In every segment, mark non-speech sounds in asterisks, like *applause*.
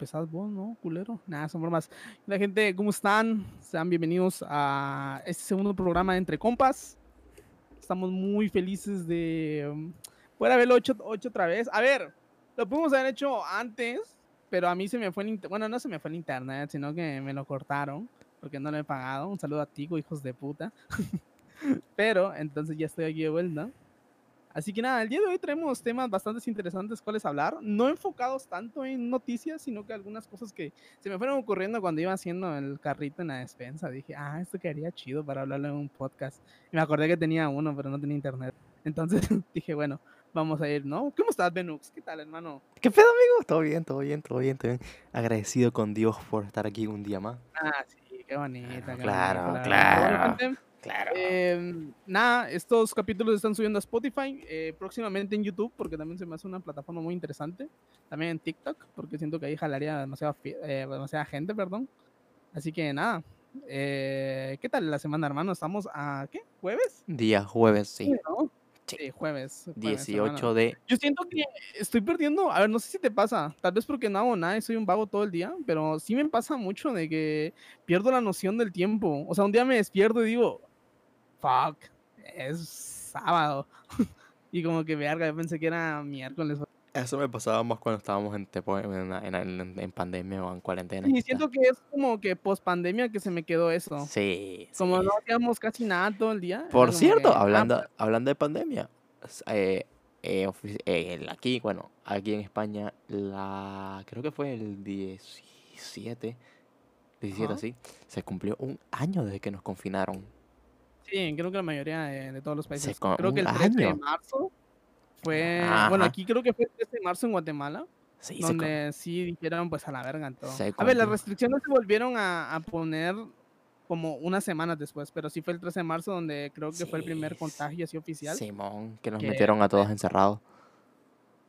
pesado vos, ¿no, culero? Nada, son bromas. La gente, ¿cómo están? Sean bienvenidos a este segundo programa de Entre Compas. Estamos muy felices de um, poder haberlo hecho, hecho otra vez. A ver, lo pudimos haber hecho antes, pero a mí se me fue el. Bueno, no se me fue el internet, sino que me lo cortaron porque no lo he pagado. Un saludo a Tico, hijos de puta. *laughs* pero entonces ya estoy aquí de vuelta. Así que nada, el día de hoy traemos temas bastante interesantes cuales hablar, no enfocados tanto en noticias, sino que algunas cosas que se me fueron ocurriendo cuando iba haciendo el carrito en la despensa. Dije, ah, esto quedaría chido para hablarlo en un podcast. Y me acordé que tenía uno, pero no tenía internet. Entonces *laughs* dije, bueno, vamos a ir, ¿no? ¿Cómo estás, Benux? ¿Qué tal, hermano? ¿Qué pedo, amigo? Todo bien, todo bien, todo bien, todo bien. Agradecido con Dios por estar aquí un día más. Ah, sí, qué bonita. Claro, claro. Claro. Em, nada, estos capítulos están subiendo a Spotify, eh, próximamente en YouTube, porque también se me hace una plataforma muy interesante. También en TikTok, porque siento que ahí jalaría demasiada, eh, demasiada gente, perdón. Así que nada. Eh, ¿Qué tal la semana, hermano? ¿Estamos a qué? ¿Jueves? Día jueves, sí. Sí, jueves, 18 de... Yo siento que estoy perdiendo, a ver, no sé si te pasa, tal vez porque no hago nada y soy un vago todo el día, pero sí me pasa mucho de que pierdo la noción del tiempo. O sea, un día me despierto y digo, fuck, es sábado. *laughs* y como que verga, yo pensé que era miércoles. Eso me pasaba más cuando estábamos en, en, en, pandemia o en cuarentena. Y siento que es como que post pandemia que se me quedó eso. Sí. Como no hacíamos casi nada todo el día. Por cierto, ah, hablando, hablando de pandemia, eh, eh, eh aquí, bueno, aquí en España, la creo que fue el 17, 17 así, se cumplió un año desde que nos confinaron. Sí, creo que la mayoría de, todos los países. creo que el 13 de marzo fue. Bueno, aquí creo que fue el 13 de marzo en Guatemala. Sí, donde sí dijeron pues a la verga en todo. A ver, las restricciones se volvieron a, poner como unas semanas después, pero sí fue el 13 de marzo donde creo que fue el primer contagio así oficial. Simón, que nos metieron a todos encerrados.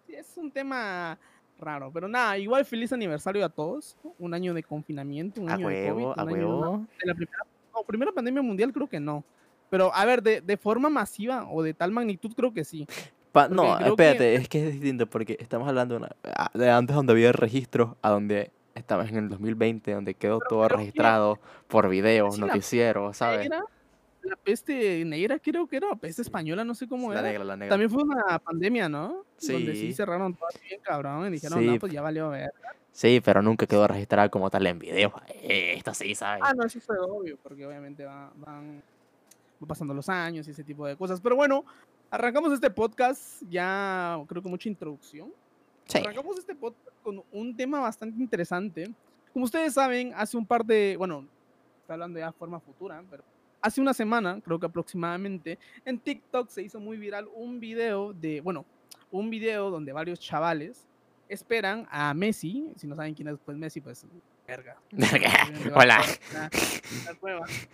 Sí, es un tema raro, pero nada, igual feliz aniversario a todos. Un año de confinamiento, un año de COVID. A huevo. De la primera, no, primera pandemia mundial creo que no. Pero, a ver, de, de forma masiva o de tal magnitud, creo que sí. no, espérate, es que es distinto porque estamos hablando de, ah, de antes donde había registro a donde estamos en el 2020, donde quedó todo registrado por videos, noticieros, ¿sabes? la peste negra creo que era, peste española, no sé cómo la era. Negra, la negra. También fue una pandemia, ¿no? Sí. Donde sí cerraron todo bien cabrón y dijeron, no, pues ya valió ver. Sí, pero nunca quedó registrado como tal en videos. Esto sí, ¿sabes? Ah, no, eso fue obvio, porque obviamente van pasando los años y ese tipo de cosas. Pero bueno, arrancamos este podcast ya creo que mucha introducción. Arrancamos este podcast con un tema bastante interesante. Como ustedes saben, hace un par de, bueno, está hablando ya de forma futura, pero hace una semana, creo que aproximadamente, en TikTok se hizo muy viral un video de, bueno, un video donde varios chavales esperan a Messi, si no saben quién es pues Messi, pues verga. *laughs* Hola.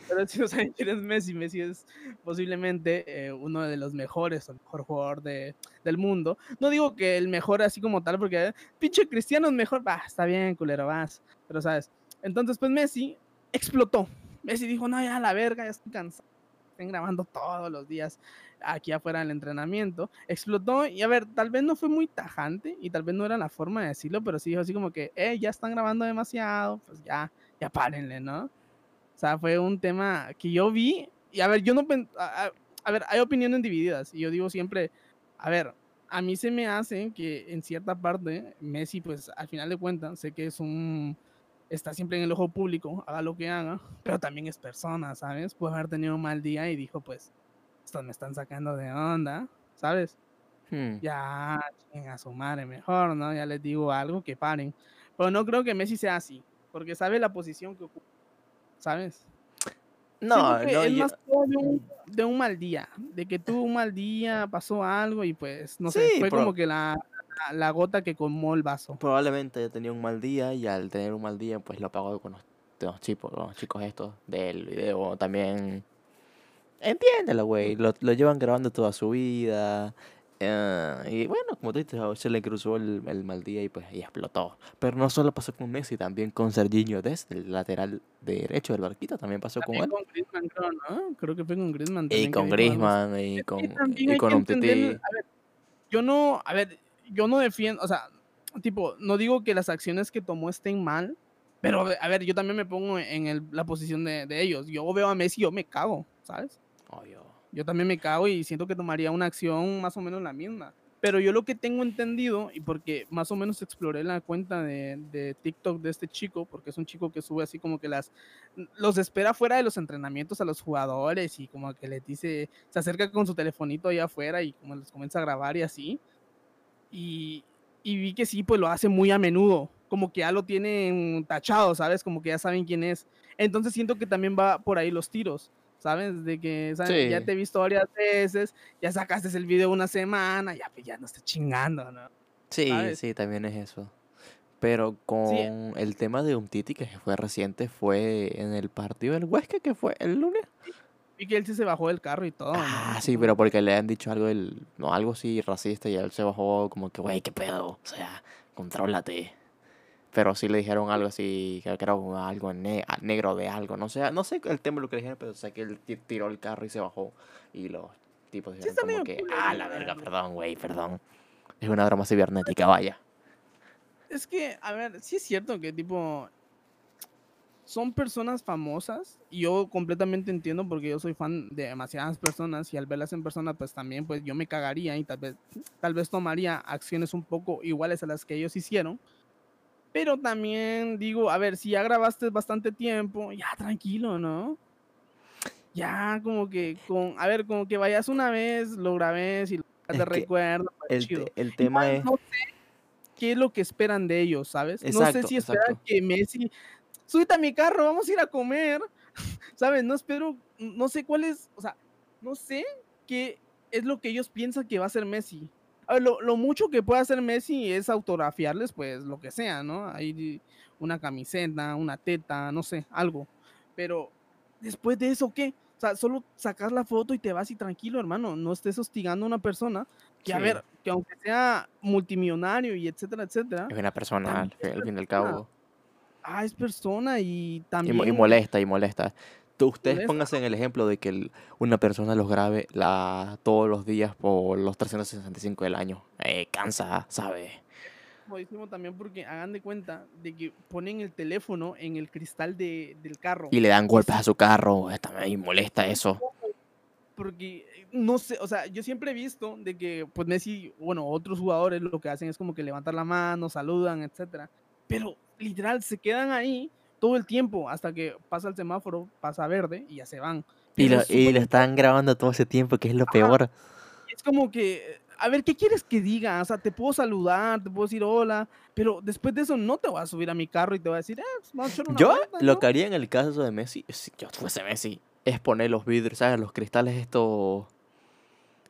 Pero si no saben quién es Messi, Messi es posiblemente eh, uno de los mejores o el mejor jugador de, del mundo. No digo que el mejor así como tal, porque pinche Cristiano es mejor. Va, está bien, culero, vas. Pero sabes. Entonces, pues Messi explotó. Messi dijo, no, ya la verga, ya estoy cansado. Estén grabando todos los días aquí afuera del entrenamiento, explotó y a ver, tal vez no fue muy tajante y tal vez no era la forma de decirlo, pero sí dijo así como que, eh, ya están grabando demasiado, pues ya, ya párenle, ¿no? O sea, fue un tema que yo vi y a ver, yo no, a, ver, hay opiniones divididas y yo digo siempre, a ver, a mí se me hace que en cierta parte Messi, pues al final de cuentas, sé que es un está siempre en el ojo público, haga lo que haga, pero también es persona, ¿sabes? Puede haber tenido un mal día y dijo, pues, estos me están sacando de onda, ¿sabes? Hmm. Ya, a su madre mejor, ¿no? Ya les digo algo que paren. Pero no creo que Messi sea así, porque sabe la posición que ocupa, ¿sabes? No, no es más de un, mal día, de que tuvo un mal día, pasó algo y pues, no sé, fue como que la, la, gota que colmó el vaso. Probablemente haya tenido un mal día y al tener un mal día, pues lo apagó con los, chicos, los chicos estos del video. También Entiéndelo, güey. Lo, lo, llevan grabando toda su vida. Eh, y bueno, como tú dices, se le cruzó el, el, mal día y pues y explotó. Pero no solo pasó con Messi, también con Serginho Dest, el lateral derecho del barquito, también pasó con él. con Griezmann, creo, ¿no? Creo que fue con Griezmann. Y con Griezmann y con, y con un yo no, a ver, yo no defiendo, o sea, tipo, no digo que las acciones que tomó estén mal, pero a ver, yo también me pongo en el- la posición de, de ellos. Yo veo a Messi, yo me cago, ¿sabes? Obvio. Yo también me cago y siento que tomaría una acción más o menos la misma. Pero yo lo que tengo entendido, y porque más o menos exploré la cuenta de, de TikTok de este chico, porque es un chico que sube así como que las los espera fuera de los entrenamientos a los jugadores y como que les dice, se acerca con su telefonito allá afuera y como les comienza a grabar y así. Y, y vi que sí, pues lo hace muy a menudo, como que ya lo tienen tachado, ¿sabes? Como que ya saben quién es. Entonces siento que también va por ahí los tiros. ¿Sabes? De que ¿sabes? ya te he visto varias veces, ya sacaste el video una semana, ya, pues, ya no estés chingando, ¿no? Sí, ¿sabes? sí, también es eso. Pero con Sí, el tema de Umtiti, que fue reciente, fue en el partido del Huesca, que fue el lunes. vi que él sí se bajó del carro y todo, ¿no? Ah, sí, pero porque le han dicho algo, del, no, algo así racista y él se bajó como que, güey, qué pedo, o sea, contrólate. Pero sí le dijeron algo así, que creo algo ne- negro de algo, no sé, no sé el tema de lo que le dijeron, pero sé que él ti- tiró el carro y se bajó y los tipos Sí dijeron está como que, ah, la verga, perdón, güey, perdón. Es una broma cibernética, vaya. Es que, a ver, sí es cierto que tipo son personas famosas y yo completamente entiendo porque yo soy fan de demasiadas personas y al verlas en persona pues también pues yo me cagaría y tal vez tal vez tomaría acciones un poco iguales a las que ellos hicieron. Pero también digo, a ver, si ya grabaste bastante tiempo, ya tranquilo, ¿no? Ya como que con, a ver, como que vayas una vez, lo grabes y que recuerdo, pues, El, chido. te- el tema Igual es... no sé qué es lo que esperan de ellos, ¿sabes? no sé si esperan exacto. que Messi, súbete a mi carro, vamos a ir a comer, *laughs* ¿sabes? No espero, no sé cuál es, o sea, no sé qué es lo que ellos piensan que va a hacer Messi. A ver, lo, lo mucho que puede hacer Messi es autografiarles, pues, lo que sea, ¿no? Hay una camiseta, una teta, no sé, algo. Pero, después de eso, ¿qué? O sea, solo sacas la foto y te vas y tranquilo, hermano. No estés hostigando a una persona que, a ver, que aunque sea multimillonario y etcétera, etcétera, Es una persona, al fin, y al cabo. Ah, es persona y también y molesta, y molesta. Tú, ustedes pónganse en el ejemplo de que el- una persona los grabe la, todos los días por los 365 del año. Eh, cansa, ¿sabes? Jodísimo también porque hagan de cuenta de que ponen el teléfono en el cristal de, del carro. Y le dan golpes a su carro. También molesta eso. porque eh, no sé, o sea, yo siempre he visto de que pues Messi, bueno, otros jugadores lo que hacen es como que levantar la mano, saludan, etcétera. Pero literal se quedan ahí todo el tiempo hasta que pasa el semáforo, pasa verde y ya se van. Y lo, y lo están grabando todo ese tiempo, que es lo peor. es como que, a ver, ¿qué quieres que diga? O sea, te puedo saludar, te puedo decir hola, pero después de eso no te voy a subir a mi carro y te voy a decir, eh, pues, vamos a echar una Yo vuelta, lo ¿no? que haría en el caso de Messi, si yo fuese Messi, es poner los vidrios, ¿sabes? Los cristales estos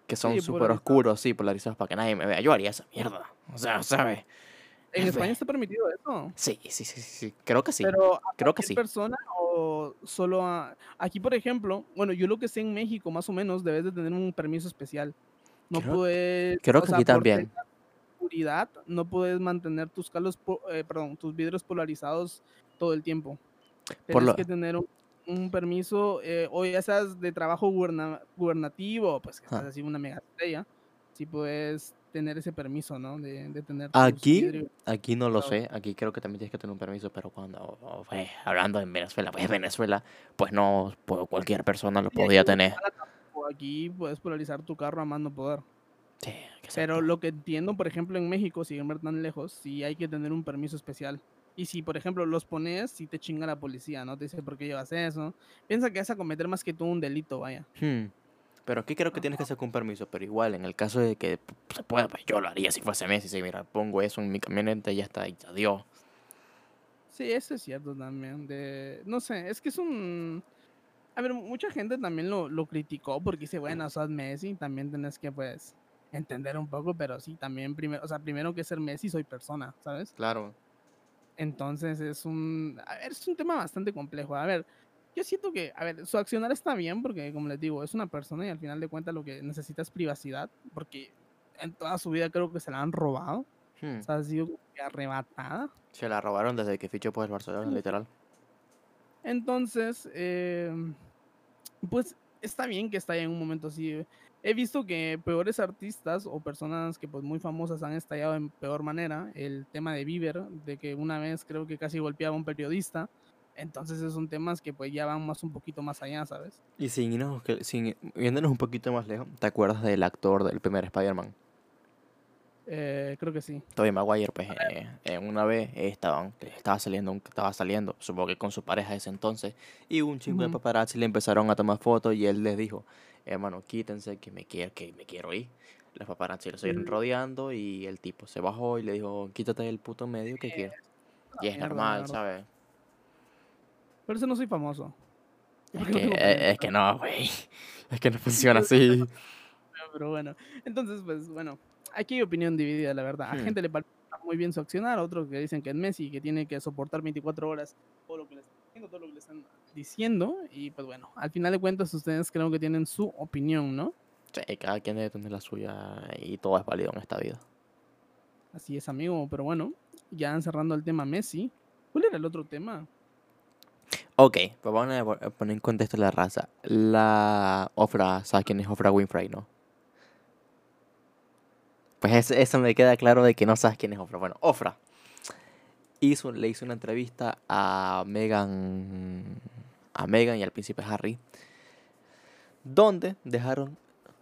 que son súper oscuros, sí, polarizados para que nadie me vea. Yo haría esa mierda. O sea, ¿sabes? En Es España está permitido eso. Sí, sí, sí, sí. Creo que sí. Pero a Creo que sí. persona o solo a... Aquí, por ejemplo, bueno, yo lo que sé en México, más o menos, debes de tener un permiso especial. No Creo, puedes, creo que sea, aquí también. seguridad, no puedes mantener tus calos, eh, perdón, tus vidrios polarizados todo el tiempo. Por Tienes lo, que tener un, un permiso, eh, o ya seas de trabajo guberna- gubernativo, pues que estás Ajá. así una mega estrella, sí puedes tener ese permiso, ¿no? De, de tener Aquí, aquí no lo sé. Aquí creo que también tienes que tener un permiso, pero cuando, oh, pues, hablando en Venezuela, pues Venezuela, pues no, pues, cualquier persona lo aquí podía en tener. Aquí puedes polarizar tu carro a más no poder. Sí. Pero lo que entiendo, por ejemplo, en México, sin ver tan lejos, sí hay que tener un permiso especial. Y si, por ejemplo, los pones, sí te chinga la policía, ¿no? Te dice, ¿por qué llevas eso? Piensa que vas a cometer más que tú un delito, vaya. Hmm, Pero aquí creo que tienes que hacer con permiso, pero igual, en el caso de que se pueda, pues yo lo haría si fuese Messi. Sí, mira, pongo eso en mi camioneta y ya está, y adiós. Sí, eso es cierto también. De... No sé, es que es un... A ver, mucha gente también lo, lo criticó porque dice, bueno, sos Messi, también tenés que, pues, entender un poco, pero sí, también primero, o sea, primero que ser Messi, soy persona, ¿sabes? Claro. Entonces es un, a ver, es un tema bastante complejo. A ver, yo siento que, a ver, su accionar está bien porque, como les digo, es una persona y al final de cuentas lo que necesita es privacidad porque en toda su vida creo que se la han robado. Hmm, O sea, ha sido arrebatada. Se la robaron desde que fichó por el Barcelona, Sí. literal. Entonces, eh, pues está bien que está en un momento así. he visto que peores artistas o personas que pues muy famosas han estallado en peor manera. El tema de Bieber, de que una vez creo que casi golpeaba a un periodista. Entonces son temas que pues ya van más un poquito más allá, ¿sabes? Y sin, irnos- sin viéndonos un poquito más lejos, ¿te acuerdas del actor del primer Spider-Man? Eh, creo que sí. Tobey Maguire, pues eh, eh, una vez estaban, estaba saliendo, estaba saliendo, supongo que con su pareja de ese entonces, y un chingo de Ujú. paparazzi le empezaron a tomar fotos y él les dijo, hermano, quítense que me quiero, que me quiero ir. Los paparazzi lo siguieron Mm. rodeando y el tipo se bajó y le dijo, quítate del puto medio que quiero. Y es normal. ¿sabes? Por eso no soy famoso. Es no eh, es que no, güey. *laughs* Es que no funciona así. *laughs* Pero bueno, entonces, pues bueno, aquí hay opinión dividida, la verdad. A Hmm. gente le parece muy bien su accionar, a otros que dicen que es Messi, que tiene que soportar 24 horas todo lo que le están diciendo, todo lo que le están diciendo. Y pues bueno, al final de cuentas, ustedes creo que tienen su opinión, ¿no? Sí, cada quien debe tener la suya y todo es válido en esta vida. Así es, amigo. Pero bueno, ya cerrando el tema Messi, ¿cuál era el otro tema? Ok, pues vamos a poner en contexto la raza. La Ofra, ¿sabes quién es Ofra Winfrey, no? Pues es- eso me queda claro de que no sabes quién es Ofra. Bueno, Ofra hizo, le hizo una entrevista a Megan, a Megan y al príncipe Harry, donde dejaron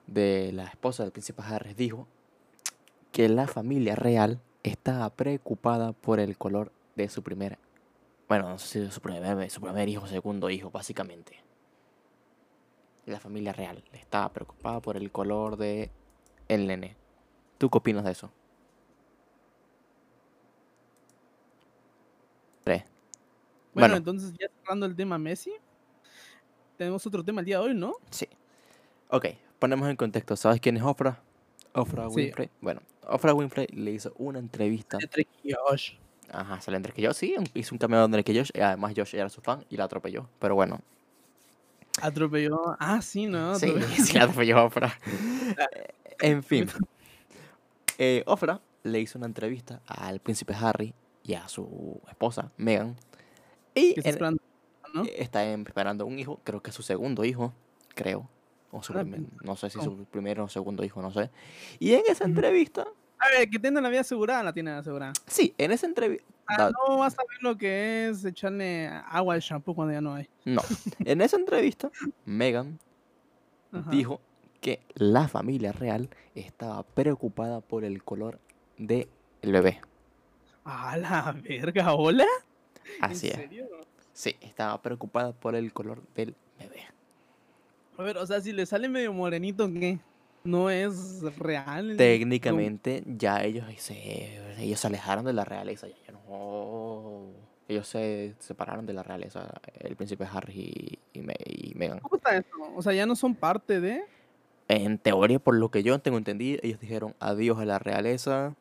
de la esposa del príncipe Harry dijo que la familia real estaba preocupada por el color de su primera bueno, no sé si su primer, su primer hijo, segundo hijo, básicamente. La familia real estaba preocupada por el color de el nene. ¿Tú qué opinas de eso? Tres. Bueno, Bueno. entonces ya cerrando el tema Messi, tenemos otro tema el día de hoy, ¿no? Sí. Ok, ponemos en contexto. ¿Sabes quién es Ofra? Ofra Sí. Winfrey. Bueno, Ofra Winfrey le hizo una entrevista. Josh. Ajá, sale Drake Josh. Sí, hizo un cameo de Drake Josh. Y además Josh era su fan y la atropelló. Pero bueno, Atropelló. Ah, sí, ¿no? Sí, sí, *laughs* la atropelló Ofra. Eh, *laughs* en fin. Eh, Ofra le hizo una entrevista al príncipe Harry y a su esposa, Meghan. Y está esperando, ¿no? está esperando un hijo, creo que es su segundo hijo, creo. O su Ah, primer- no sé si su primero o segundo hijo, no sé. Y en esa entrevista, A ver, que tenga la vida asegurada, la tiene asegurada. sí, en esa entrevista, Ah, no vas a ver lo que es echarle agua al shampoo cuando ya no hay. no, en esa entrevista, Meghan Ajá. dijo que la familia real estaba preocupada por el color del bebé. A la verga, ¿hola? Así ¿En es. serio? Sí, estaba preocupada por el color del bebé. A ver, o sea, si le sale medio morenito, ¿qué? No es real. Técnicamente ya ellos se, ellos se alejaron de la realeza. Ya, no, ellos se separaron de la realeza, el príncipe Harry y, y, Me- y Meghan. ¿Cómo está esto? O sea, ya no son parte de. En teoría, por lo que yo tengo entendido, ellos dijeron adiós a la realeza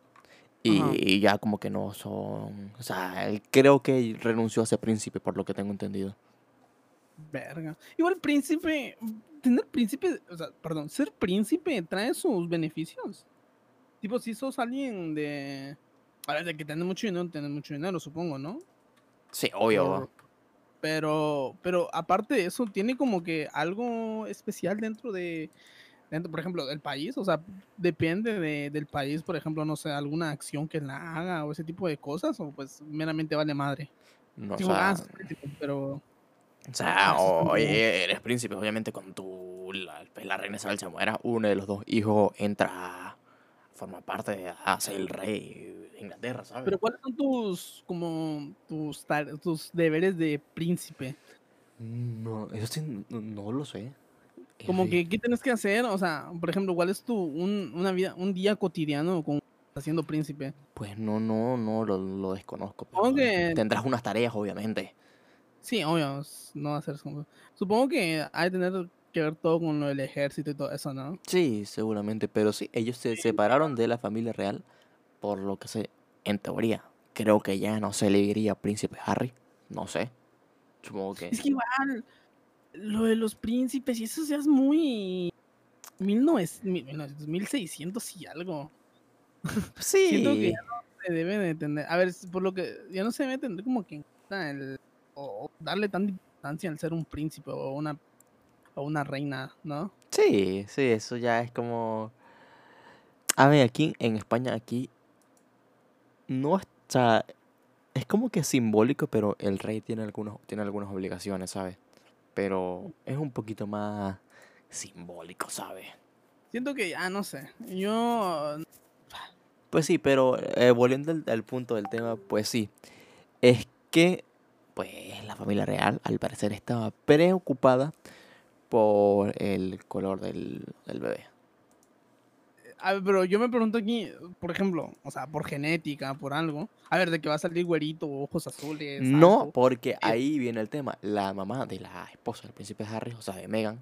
y, ya como que no son... O sea, él creo que renunció a ser príncipe, por lo que tengo entendido. Verga. Igual príncipe. Tener príncipe. O sea, perdón, ser príncipe trae sus beneficios. Tipo, si sos alguien de. A ver, de que tenés mucho dinero, tenés mucho dinero, supongo, ¿no? Sí, obvio. Pero, pero aparte de eso, tiene como que algo especial dentro de, dentro, por ejemplo, del país. O sea, depende de- del país, por ejemplo, no sé, alguna acción que la haga o ese tipo de cosas, o pues meramente vale madre. No, o sea, ah, pero O sea, como- oye, eres príncipe, obviamente con tu la, pues, la reina Isabel se muera, uno de los dos hijos entra a formar parte de a ser el rey de Inglaterra, ¿sabes? Pero ¿cuáles son tus como tus tus deberes de príncipe? no, eso sí, no, no lo sé. Como Eh, que qué tienes que hacer, o sea, por ejemplo, ¿cuál es tu un, una vida un día cotidiano con siendo príncipe? Pues no, no, no, lo, lo desconozco. pero Supongo que- Tendrás unas tareas, obviamente. Sí, obvio, no va a ser Supongo que hay que tener que ver todo con lo del ejército y todo eso, ¿no? Sí, seguramente, pero sí, ellos se separaron de la familia real, por lo que sé, en teoría, creo que ya no se le diría príncipe Harry, no sé, supongo que... Es que igual lo de los príncipes y eso ya es muy 1900, 1900, 1600 y algo. *laughs* Siento que Sí, ya no se debe de tener, a ver, por lo que ya no se debe tener como que el o darle tanta importancia al ser un príncipe o una o una reina, ¿no? Sí, sí, eso ya es como... A ver, aquí en España, aquí no está... Es como que simbólico, pero el rey tiene algunos, tiene algunas obligaciones, ¿sabes? Pero es un poquito más simbólico, ¿sabes? Siento que ya, no sé. Yo. Pues sí, pero eh, volviendo al, al punto del tema, pues sí. Es que, pues, la familia real, al parecer, estaba preocupada por el color del, del bebé. A ver, pero yo me pregunto aquí, por ejemplo, o sea, por genética, por algo. A ver, de que va a salir güerito, ojos azules. No, porque ahí viene el tema. La mamá de la esposa del príncipe Harry, o sea, de Meghan,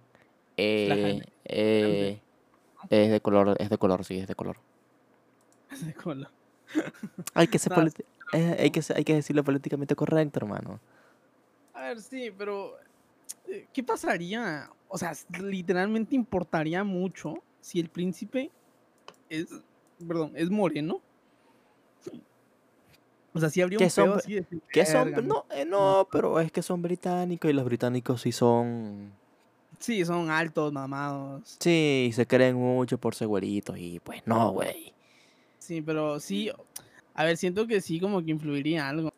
eh, eh, es de color, es de color, sí, es de color. *laughs* De cola. Hay que ser eh, hay que ser- hay que decirlo políticamente correcto, hermano. A ver, sí, pero. eh, ¿Qué pasaría? O sea, literalmente importaría mucho si el príncipe es. Perdón, es moreno. O sea, si habría un son así de Que son, "Verga, no, eh, no, pero es que son británicos y los británicos sí son, Sí, son altos, mamados. sí, se creen mucho por ser güeritos y pues no, güey. Sí, pero sí. A ver, siento que sí, como que influiría algo.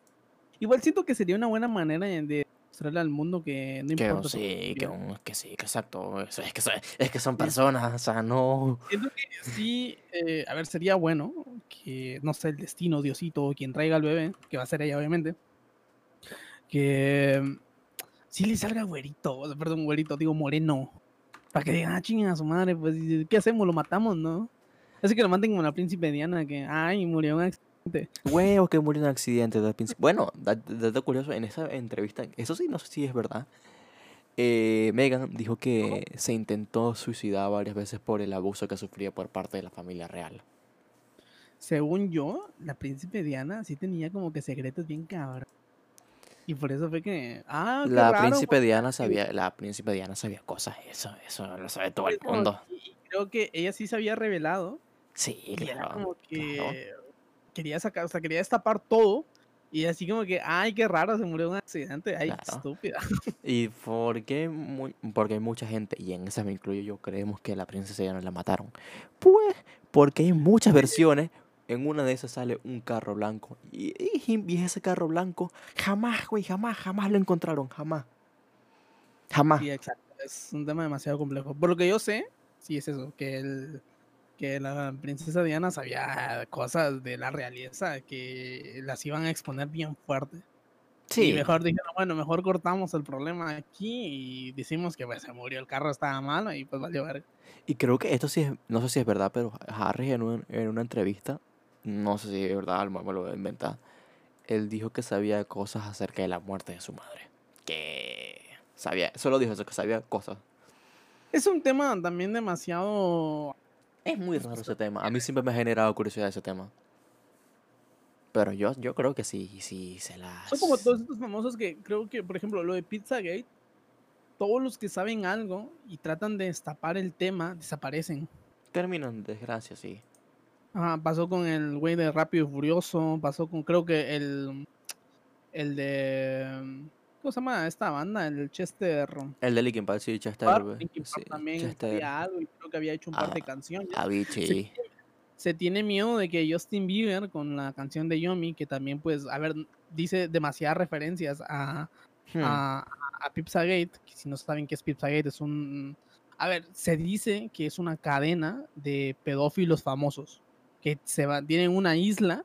Igual siento que sería una buena manera de- mostrarle al mundo que no Que importa. su sí, que, un- que sí, que exacto. eso Es que, son- es que son personas, o sea, no. Siento que sí, eh, a ver, sería bueno que, no sé, el destino, Diosito, quien traiga al bebé, que va a ser ella, obviamente, que mm, sí le salga güerito, perdón, güerito, digo moreno, para que digan, ah, chinga a su madre, pues, ¿y ¿qué hacemos? Lo matamos, ¿no? Así que lo maten como la príncipe Diana, que, ay, murió en un accidente. Güey, o que murió en un accidente. Bueno, da- dato curioso, en esa entrevista, eso sí, no sé si es verdad. eh, Meghan dijo que se intentó suicidar varias veces por el abuso que sufría por parte de la familia real. Según yo, la príncipe Diana sí tenía como que secretos bien cabrón. Y por eso fue que, ah, La raro, príncipe porque Diana sabía, la príncipe Diana sabía cosas, eso, eso lo sabe todo el mundo. creo que ella sí se había revelado Sí, era claro. como claro. que quería sacar, o sea, quería destapar todo. Y así como que, ay, qué raro, se murió en un accidente. Ay, Claro. estúpida. *laughs* ¿Y por qué? Porque hay mucha gente, y en esa me incluyo yo, creemos que la princesa Diana la mataron. Pues, porque hay muchas versiones. En una de esas sale un carro blanco. Y, y- y ese carro blanco, jamás, güey, jamás, jamás lo encontraron, jamás. Jamás. Sí, exacto. Es un tema demasiado complejo. Por lo que yo sé, sí es eso, que el que la princesa Diana sabía cosas de la realeza que las iban a exponer bien fuerte. Y Sí, mejor dijeron, bueno, mejor cortamos el problema aquí y decimos que pues, se murió, el carro estaba malo y pues valió verga. y creo que esto sí es, no sé si es verdad, pero Harry en, un- en una entrevista, no sé si es verdad, a lo mejor me lo a inventar, él dijo que sabía cosas acerca de la muerte de su madre. Que sabía, solo dijo eso, que sabía cosas. Es un tema también demasiado Es muy raro ese tema. A mí siempre me ha generado curiosidad ese tema. Pero yo, yo creo que sí, sí se las... Son como todos estos famosos que creo que, por ejemplo, lo de Pizzagate, todos los que saben algo y tratan de destapar el tema desaparecen. Terminan desgracia, sí. Ajá, pasó con el güey de Rápido y Furioso, pasó con creo que el el de ¿cómo se llama esta banda? El Chester El de Linkin Park, sí, Chester. Park, Linkin Park sí, también Chester. algo y creo que había hecho un par de Ah, canciones. Avicii. se tiene miedo de que Justin Bieber con la canción de Yomi, que también pues, a ver, dice demasiadas referencias a, Hmm, a, a Pizzagate, que si no saben qué es Pizzagate, es un... A ver, se dice que es una cadena de pedófilos famosos, que se va, tienen una isla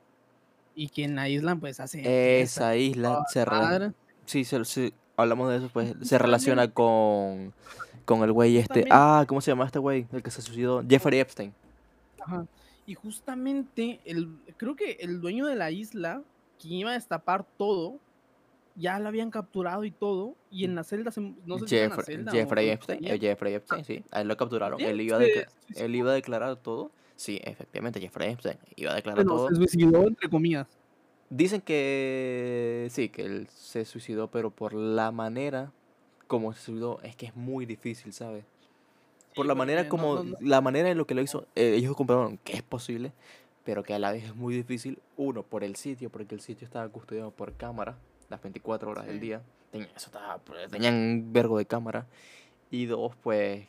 y que en la isla pues hacen... fiestas, Esa isla se madre. Sí, se- sí, hablamos de eso, pues. Se relaciona con... Con el güey este... Ah, ¿cómo se llama este güey? El que se suicidó. Jeffrey Epstein. Ajá. Y justamente, el, creo que el dueño de la isla, quien iba a destapar todo, ya lo habían capturado y todo, y en la celda, se- no sé si era en la Jeffrey, celda Jeffrey Epstein. tenía, eh, Jeffrey Epstein, sí. A él lo capturaron. Él iba, a él iba a declarar todo. Sí, efectivamente, Jeffrey Epstein iba a declarar bueno, todo. se suicidó, entre comillas. Dicen que sí, que él se suicidó, pero por la manera como se suicidó, es que es muy difícil, ¿sabes? Por Sí, la manera no- como, no- no- la manera en lo que lo hizo, eh, ellos comprobaron que es posible, pero que a la vez es muy difícil. Uno, por el sitio, porque el sitio estaba custodiado por cámara, las 24 horas del día. Tenían, eso estaba, pues, tenían un vergo de cámara. Y dos, pues,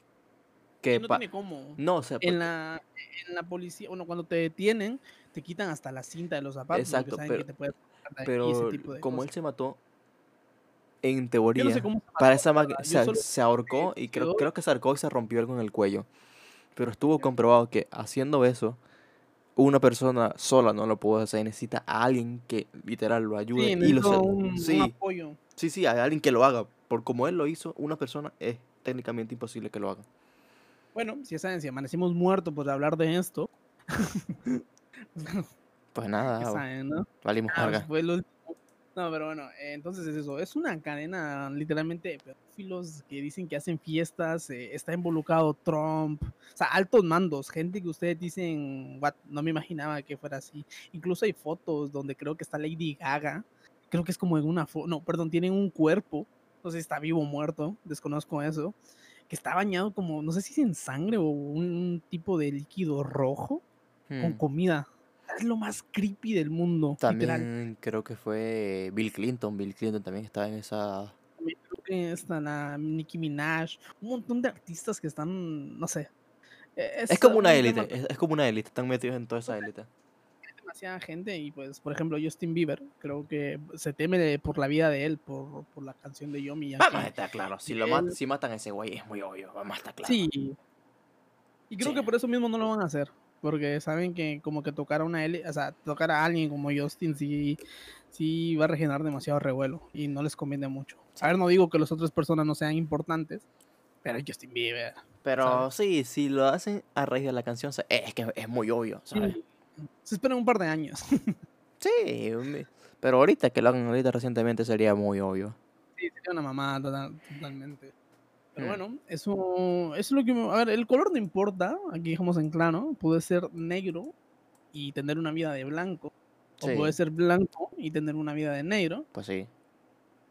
que no tiene cómo. no, o sea, En la, en la policía, bueno, cuando te detienen, te quitan hasta la cinta de los zapatos. Exacto, saben pero- que te puedes cortar de ahí, pero tipo de como él cosas. se mató, en Yo no teoría, sé se para mató, esa máquina se, solo se ahorcó y creo, creo que se ahorcó y se rompió algo en el cuello. Pero estuvo comprobado que haciendo eso, una persona sola no lo puede hacer. Necesita a alguien que literal lo ayude Sí, y lo un, un sí, apoyo. sí, sí, a alguien que lo haga. Por como él lo hizo, una persona es técnicamente imposible que lo haga. Bueno, si saben, si amanecimos muertos por hablar de esto, *laughs* Pues nada, saben, ¿no? valimos Ah, pues. No, pero bueno, eh, entonces es eso. Es una cadena literalmente de pedófilos que dicen que hacen fiestas. eh, está involucrado Trump. O sea, altos mandos. Gente que ustedes dicen, what, no me imaginaba que fuera así. Incluso hay fotos donde creo que está Lady Gaga. Creo que es como en una foto. No, perdón, tienen un cuerpo. No sé si está vivo o muerto. Desconozco eso. Que está bañado como, no sé si es en sangre o un tipo de líquido rojo con Hmm. comida. Es lo más creepy del mundo. literal. También creo que fue Bill Clinton. Bill Clinton también estaba en esa. También creo que está la Nicki Minaj, un montón de artistas que están, no sé. e- Es como una un élite, es, es como una élite, están metidos en toda esa élite. hay demasiada gente y pues, por ejemplo, Justin Bieber, creo que se teme de- por la vida de él, por, por la canción de Yomi. Vamos estar claro, si, lo mat- él- si matan a ese güey es muy obvio, vamos a estar claro. Sí. Y creo Sí. que por eso mismo no lo van a hacer, porque saben que como que tocar a una élite, o sea, tocar a alguien como Justin sí, sí va a regenerar demasiado revuelo y no les conviene mucho. A ver, no digo que las otras personas no sean importantes, pero Justin Bieber. Pero sí, si lo hacen a raíz de la canción, es que es muy obvio, ¿sabes? Sí. Se esperan un par de años. *laughs* Sí, pero ahorita que lo hagan ahorita recientemente sería muy obvio. Sí, sería una mamada total- totalmente. Pero Hmm. bueno, eso, eso es lo que... me- A ver, el color no importa, aquí dejamos en claro, puede ser negro y tener una vida de blanco, o puede ser blanco y tener una vida de negro, Pues sí.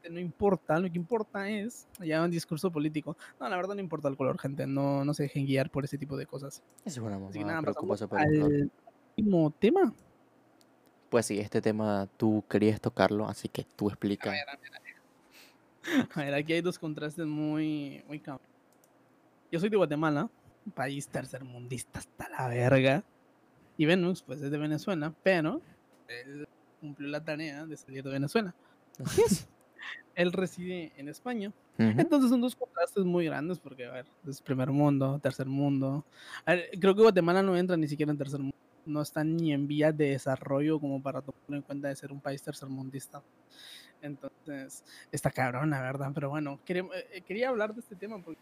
no importa, lo que importa es, ya un discurso político, no, la verdad no importa el color, gente, no, no se dejen guiar por ese tipo de cosas. Eso es una Así que mamada, nada, preocuparse pasamos por el color. al último tema. Pues sí, este tema tú querías tocarlo, así que tú A explica. ver, a ver, a ver. *laughs* A ver, aquí hay dos contrastes muy, muy cabrones. Yo soy de Guatemala, un país tercermundista hasta la verga. Y Venus, pues es de Venezuela, pero él cumplió la tarea de salir de Venezuela. Así es. *laughs* Él reside en España. Entonces son dos contrastes muy grandes porque, a ver, es primer mundo, tercer mundo. A ver, creo que Guatemala no entra ni siquiera en tercer mundo. No está ni en vías de desarrollo como para tomarlo en cuenta de ser un país tercermundista. Entonces, está cabrón, la verdad. Pero bueno, quería, eh, quería hablar de este tema porque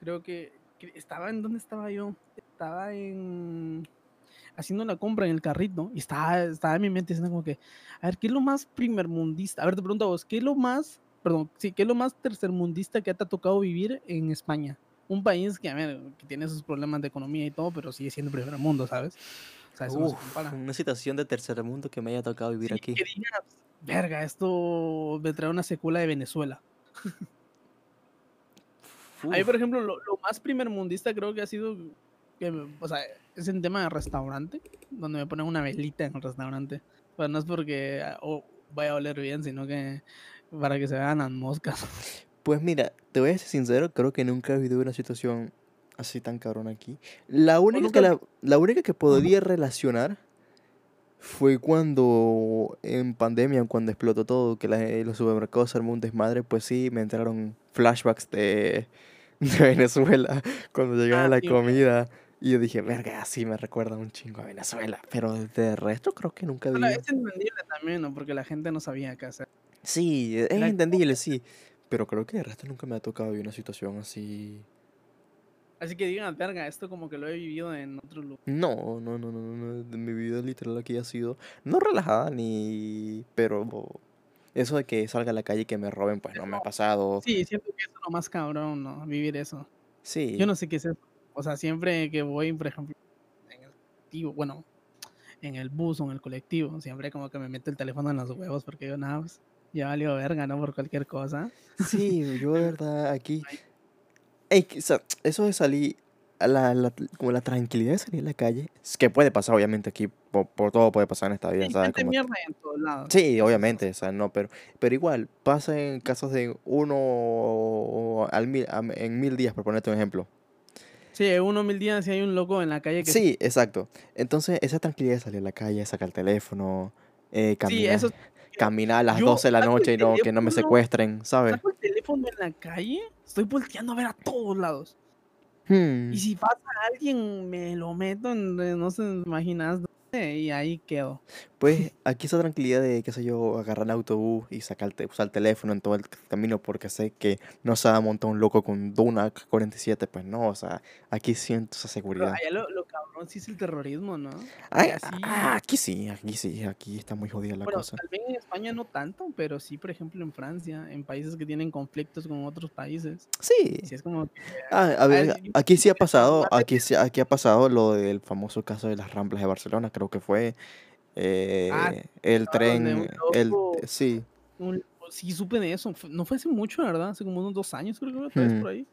creo que, estaba en dónde estaba yo. Estaba en haciendo la compra en el carrito y estaba, estaba en mi mente diciendo como que, a ver, ¿qué es lo más primermundista? A ver, te pregunto a vos, ¿qué es lo más, perdón, sí, qué es lo más tercermundista que te ha tocado vivir en España? Un país que, a ver, que tiene sus problemas de economía y todo, pero sigue siendo primer mundo, ¿sabes? O sea, eso no se Uf, compara. una situación de tercer mundo que me haya tocado vivir Sí, aquí. que digas, verga, esto me trae una secuela de Venezuela. A mí, Uf, por ejemplo, lo, lo más primermundista creo que ha sido, que, o sea, es en tema de restaurante, donde me ponen una velita en el restaurante. Pero no es porque ah, oh, vaya a oler bien, sino que para que se vean las moscas. Pues mira, te voy a ser sincero, creo que nunca he vivido una situación así tan cabrón aquí. La única que, la, la única que podría relacionar fue cuando en pandemia, cuando explotó todo, que la- los supermercados se armó un desmadre, pues sí, me entraron flashbacks de, *laughs* de Venezuela *laughs* cuando llegaba Ah, la comida. Y yo dije, verga, sí me recuerda un chingo a Venezuela. Pero de resto creo que nunca vi. es entendible también, ¿no? Porque la gente no sabía qué hacer. Sí, es Era entendible, sí. Pero creo que de resto nunca me ha tocado una situación así. Así que digan, verga, esto como que lo he vivido en otro lugar. No, no, no, no, no, Mi vida literal aquí ha sido no relajada ni. Pero eso de que salga a la calle y que me roben, pues no me ha pasado. Sí, siento que eso es lo más cabrón, ¿no? Vivir eso. Sí. Yo no sé qué es eso. O sea, siempre que voy, por ejemplo, en el colectivo, bueno, en el bus o en el colectivo, siempre como que me meto el teléfono en los huevos porque yo nada, pues, ya valió verga, ¿no? Por cualquier cosa. Sí, yo de *laughs* verdad aquí. Ey, o sea, eso de salir la, la- como la tranquilidad de salir a la calle, es que puede pasar, obviamente, aquí, por, por todo puede pasar en esta vida, Sí, ¿sabes? Como, en todos lados. sí, obviamente, o sea, no, pero, pero igual, pasa en casos de uno al mil, en mil días, por ponerte un ejemplo. sí, uno mil días si hay un loco en la calle que Sí, exacto. Entonces, esa tranquilidad de salir a la calle, sacar el teléfono, eh, Sí, eso caminar, caminar a las Yo 12 de la noche y no, que no me secuestren, ¿sabes? saco el teléfono en la calle, estoy volteando a ver a todos lados. Hmm. Y si pasa alguien, me lo meto en no se imaginas dónde y ahí quedo. Pues *laughs* aquí esa tranquilidad de, qué sé yo, agarrar el autobús y sacar usar el teléfono en todo el camino porque sé que no se va a montar un loco con Duna 47, pues no, o sea, aquí siento esa seguridad. allá lo, lo sí es el terrorismo, ¿no? Ay, Que así, ah, aquí sí, aquí sí, aquí está muy jodida la bueno, cosa. tal vez en España no tanto, pero sí, por ejemplo, en Francia, en países que tienen conflictos con otros países. Sí. Sí, es como que, Ah, a ver, yo- aquí sí ha pasado, aquí sí, aquí ha pasado lo del famoso caso de las Ramblas de Barcelona, creo que fue eh, el ah, tren, un el, loco- sí, un- sí supe de eso. No fue hace mucho, la ¿verdad? Hace como unos dos años, creo que fue, Hmm. por ahí.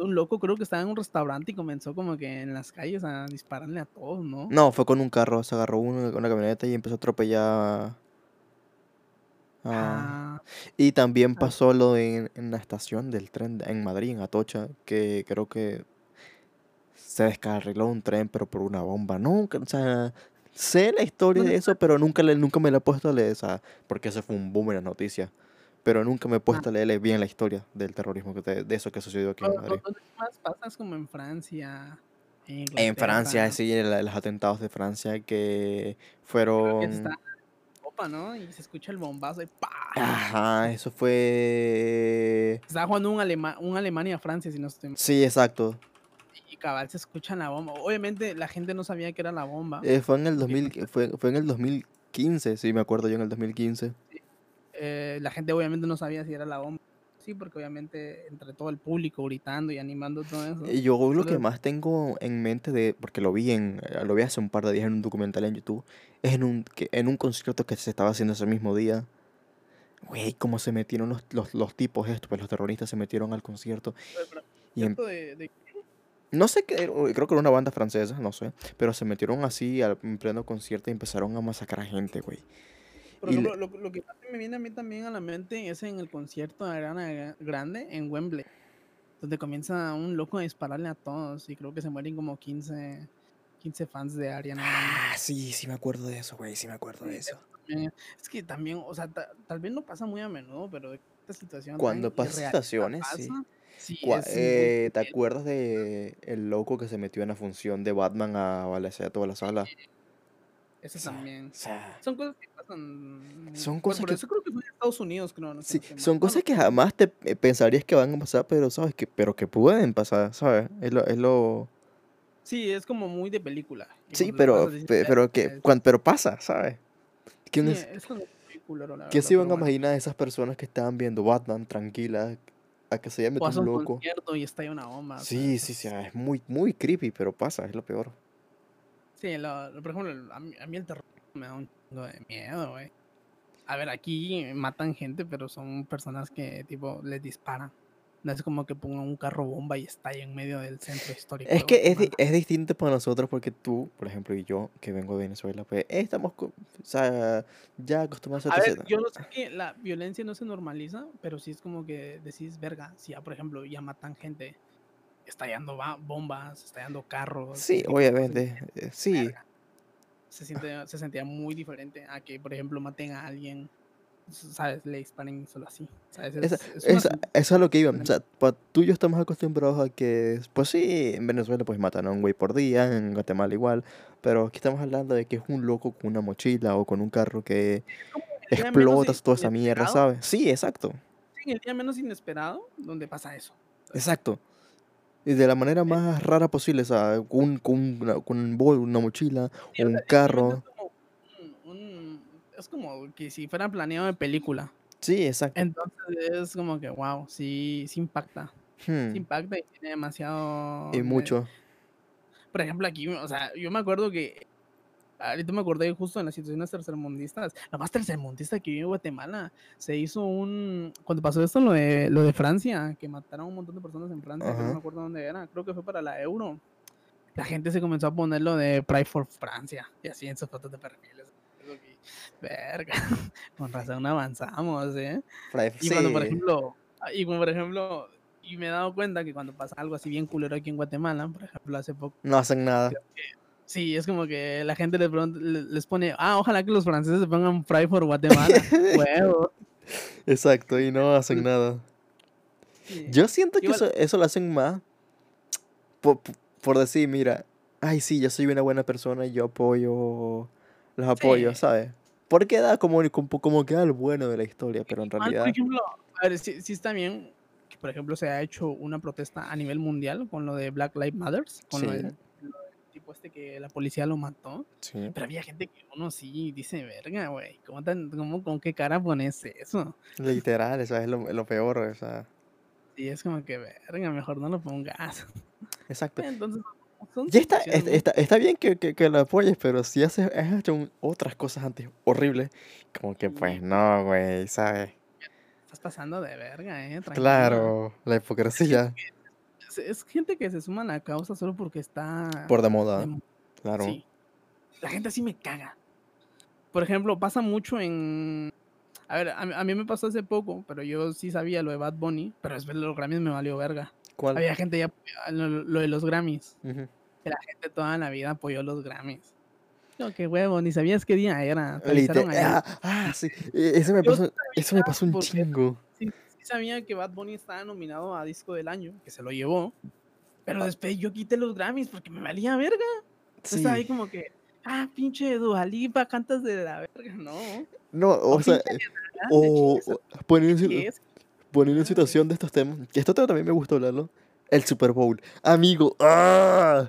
Un loco creo que estaba en un restaurante y comenzó como que en las calles a dispararle a todos, ¿no? no, fue con un carro, se agarró uno, una camioneta y empezó a atropellar. Ah, Y también Ah. pasó lo en, en la estación del tren en Madrid, en Atocha, que creo que se descarriló un tren, pero por una bomba. Nunca, o sea, sé la historia de ¿Dónde eso, pero nunca, le, nunca me la he puesto a leer, o sea, porque eso fue un boom en las noticias. Pero nunca me he puesto a leer bien la historia del terrorismo, te- de eso que sucedió aquí en ¿dó- Madrid. ¿Dónde más pasa? Es como en Francia. En, En Francia, sí, el- los atentados de Francia que fueron... está Europa, ¿no? Y se escucha el bombazo y ¡pa! Ajá, eso fue... Estaba jugando un, Alema- un Alemania-Francia, si no estoy mal. Sí, exacto. Y cabal se escucha la bomba. Obviamente la gente no sabía que era la bomba. Eh, fue en el porque 2000, fue, fue en el 2015, sí, me acuerdo yo en el 2015. Eh, la gente obviamente no sabía si era la bomba. Sí, porque obviamente entre todo el público gritando y animando todo eso. Y yo lo que más tengo en mente de, porque lo vi en, eh, lo vi hace un par de días en un documental en YouTube, es en un, que, en un concierto que se estaba haciendo ese mismo día. Güey, cómo se metieron los, los, los tipos estos, pues los terroristas se metieron al concierto. Pero- Y ¿cierto de- de- no sé qué, creo que era una banda francesa, no sé, pero se metieron así al, en pleno concierto y empezaron a masacrar gente, güey. Por ejemplo, lo, lo que me viene a mí también a la mente es en el concierto de Ariana Gra- Grande en Wembley, donde comienza un loco a dispararle a todos y creo que se mueren como 15, 15 fans de Ariana Grande. Ah, sí, sí me acuerdo de eso, güey, sí me acuerdo de eso. también- Es que también, o sea, ta- tal vez no pasa muy a menudo, pero esta situación. Cuando pasa situaciones, sí. pasa, sí, eh, ¿Te acuerdas de el loco que se metió en la función de Batman a balasear toda la sala? Eso O sea, también. o sea, Son cosas que pasan. Son cosas por que- eso creo que fue en Estados Unidos, creo. No, si sí, son Bueno, cosas que jamás te eh, pensarías que van a pasar, pero sabes que, pero que pueden pasar, ¿sabes? Es lo, es lo... Sí, es como muy de película. Sí, cuando pero, pasas pe- pero que, "Verga, cuan- pero pasa, ¿sabes? es- ¿Quién sí, es- es culero, la ¿Qué se iban a bueno. imaginar esas personas que estaban viendo Batman tranquilas a que se hace un un loco? concierto y estalla una bomba. Sí, eso sí, sí, es- ah, es muy, muy creepy, pero pasa, es lo peor. Sí, lo- lo- por ejemplo, a mí, a mí el terror me da un chingo de miedo, güey. A ver, aquí matan gente, pero son personas que, tipo, les disparan. No es como que pongan un carro bomba y estalla en medio del centro histórico. Es que es, di- es distinto para nosotros porque tú, por ejemplo, y yo, que vengo de Venezuela, pues eh, estamos o sea, ya acostumbrados a A ver, yo no sé que la violencia no se normaliza, pero sí es como que decís, verga, si ya, por ejemplo, ya matan gente estallando ba- bombas, estallando carros. Sí, tipo de obviamente, eh, sí. verga, Se, siente, se sentía muy diferente a que, por ejemplo, maten a alguien, ¿sabes? Le disparen solo así. ¿sabes? Esa, Es, es una esa- eso es lo que iba. O sea, pa- tú y yo estamos acostumbrados a que, pues sí, en Venezuela pues matan a un güey por día, en Guatemala igual, pero aquí estamos hablando de que es un loco con una mochila o con un carro que explotas toda esa mierda, ¿sabes? Sí, exacto, sí, el día menos inesperado, donde pasa eso. exacto. Y de la manera más rara posible, o sea, con, un- con una, con un bol, una mochila, Sí, o o un carro. Es como, un- un- es como que si fuera planeado de película. Sí, exacto. Entonces es como que, wow, sí, sí impacta. Sí Hmm, impacta y tiene demasiado... Y mucho. Por ejemplo, aquí, o sea, yo me acuerdo que... Ahorita me acordé justo en las situaciones tercermundistas. La más tercermundista que vive en Guatemala. Se hizo un... Cuando pasó esto, lo de, lo de Francia, que mataron a un montón de personas en Francia, que no me acuerdo dónde era. Creo que fue para la Euro. la gente se comenzó a poner lo de Pride for Francia y así en sus fotos de perfiles. Verga, *laughs* con razón avanzamos, ¿eh? Pride- Y cuando, por ejemplo, y como por ejemplo, y me he dado cuenta que cuando pasa algo así bien culero aquí en Guatemala, por ejemplo, hace poco, no hacen nada. Sí, es como que la gente le pregunta- le- les pone, ah, ojalá que los franceses se pongan Pride for Guatemala. *laughs* Huevo. Exacto, y no hacen nada. Sí. Yo siento que Igual- eso, eso lo hacen más por, por- decir, mira, ay, sí, yo soy una buena persona y yo apoyo, los apoyo, Sí. ¿sabes? Porque da como, como, como que da lo bueno de la historia, pero en realidad... por ejemplo, a ver, sí, sí está bien que, por ejemplo, se ha hecho una protesta a nivel mundial con lo de Black Lives Matter, con lo, Sí. Tipo este que la policía lo mató. Sí. Pero había gente que uno sí dice, verga, güey, ¿cómo, tan- cómo, ¿con qué cara pones eso? Literal, eso es lo, lo peor, o sea... Y es como que, verga, mejor no lo pongas. Exacto. Entonces, Ya está, está, está bien que, que, que lo apoyes, pero si haces, has hecho un- otras cosas antes horribles, como que pues Sí. no, güey, ¿sabes? Estás pasando de verga, eh. tranquilo. Claro, la hipocresía *laughs* Es, es gente que se suma a la causa solo porque está. por de moda, de claro. Sí. La gente así me caga. Por ejemplo, pasa mucho en. A ver, a, mí- a mí me pasó hace poco, pero yo sí sabía lo de Bad Bunny, pero después de los Grammys me valió verga. ¿Cuál? Había gente ya lo, lo de los Grammys. Que la gente toda la vida apoyó los Grammys. No, qué huevo, ni sabías qué día era. te ah, ah, sí, e- eso me Yo pasó, eso me pasó un chingo. Sí sabía que Bad Bunny estaba nominado a Disco del Año, que se lo llevó. Pero después yo quité los Grammys porque me valía verga. Yo Estaba ahí Sí. como que, ah, pinche Dualipa, cantas de la verga, no. No, o O sea, eh, o poniendo, en situación de estos temas, que esto también me gusta hablarlo, el Super Bowl. Amigo, ¡ah!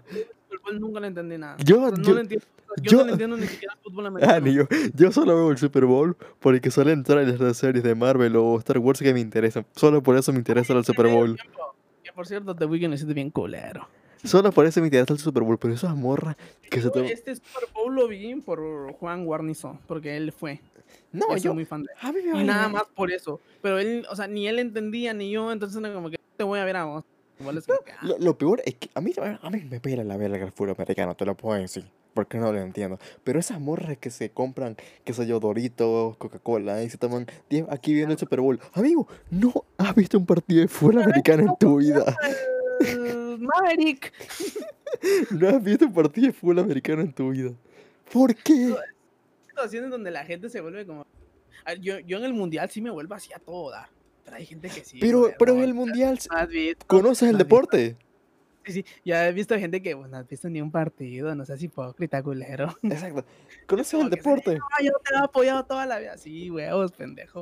Fútbol nunca le entendí nada. Yo- no yo- le entiendo, yo, yo- no entiendo ni siquiera fútbol *laughs* Ah, americano. ni yo, yo solo veo el Super Bowl porque salen trailers de series de Marvel o Star Wars que me interesan. Solo por eso me interesa el Super Bowl. Que por cierto, The Weeknd hiciste bien culero. Solo por eso me interesa el Super Bowl. Pero esas morras que se Yo toman. este Super Bowl lo vi por Juan Guarnizo, porque él fue. No, yo muy fan de él. Y nada más por eso. Pero él, o sea, ni él entendía ni yo, entonces era como que te voy a ver a vos. Igual es como que, ah, Lo, lo peor es que a mí, a mí me pela la verga el fútbol americano, te lo puedo decir. Porque no lo entiendo. Pero esas morras que se compran, qué sé yo, Doritos, Coca-Cola, y se toman 10 aquí viendo el Super Bowl. Amigo, no has visto un partido de fútbol americano en tu vida. "Eh, Maverick. *laughs* No has visto un partido de fútbol americano en tu vida. ¿Por qué? situaciones donde la gente se vuelve como. A ver, Yo, yo en el mundial sí me vuelvo así a todo dar. Pero hay gente que sí. Pero, pero en el mundial, ¿conoces el visto. Sí, sí, ya he visto gente que pues, no has visto ni un partido, no seas hipócrita, culero. *laughs* Exacto. ¿Conoces el deporte? No, yo te he apoyado toda la vida. Sí, huevos, pendejo.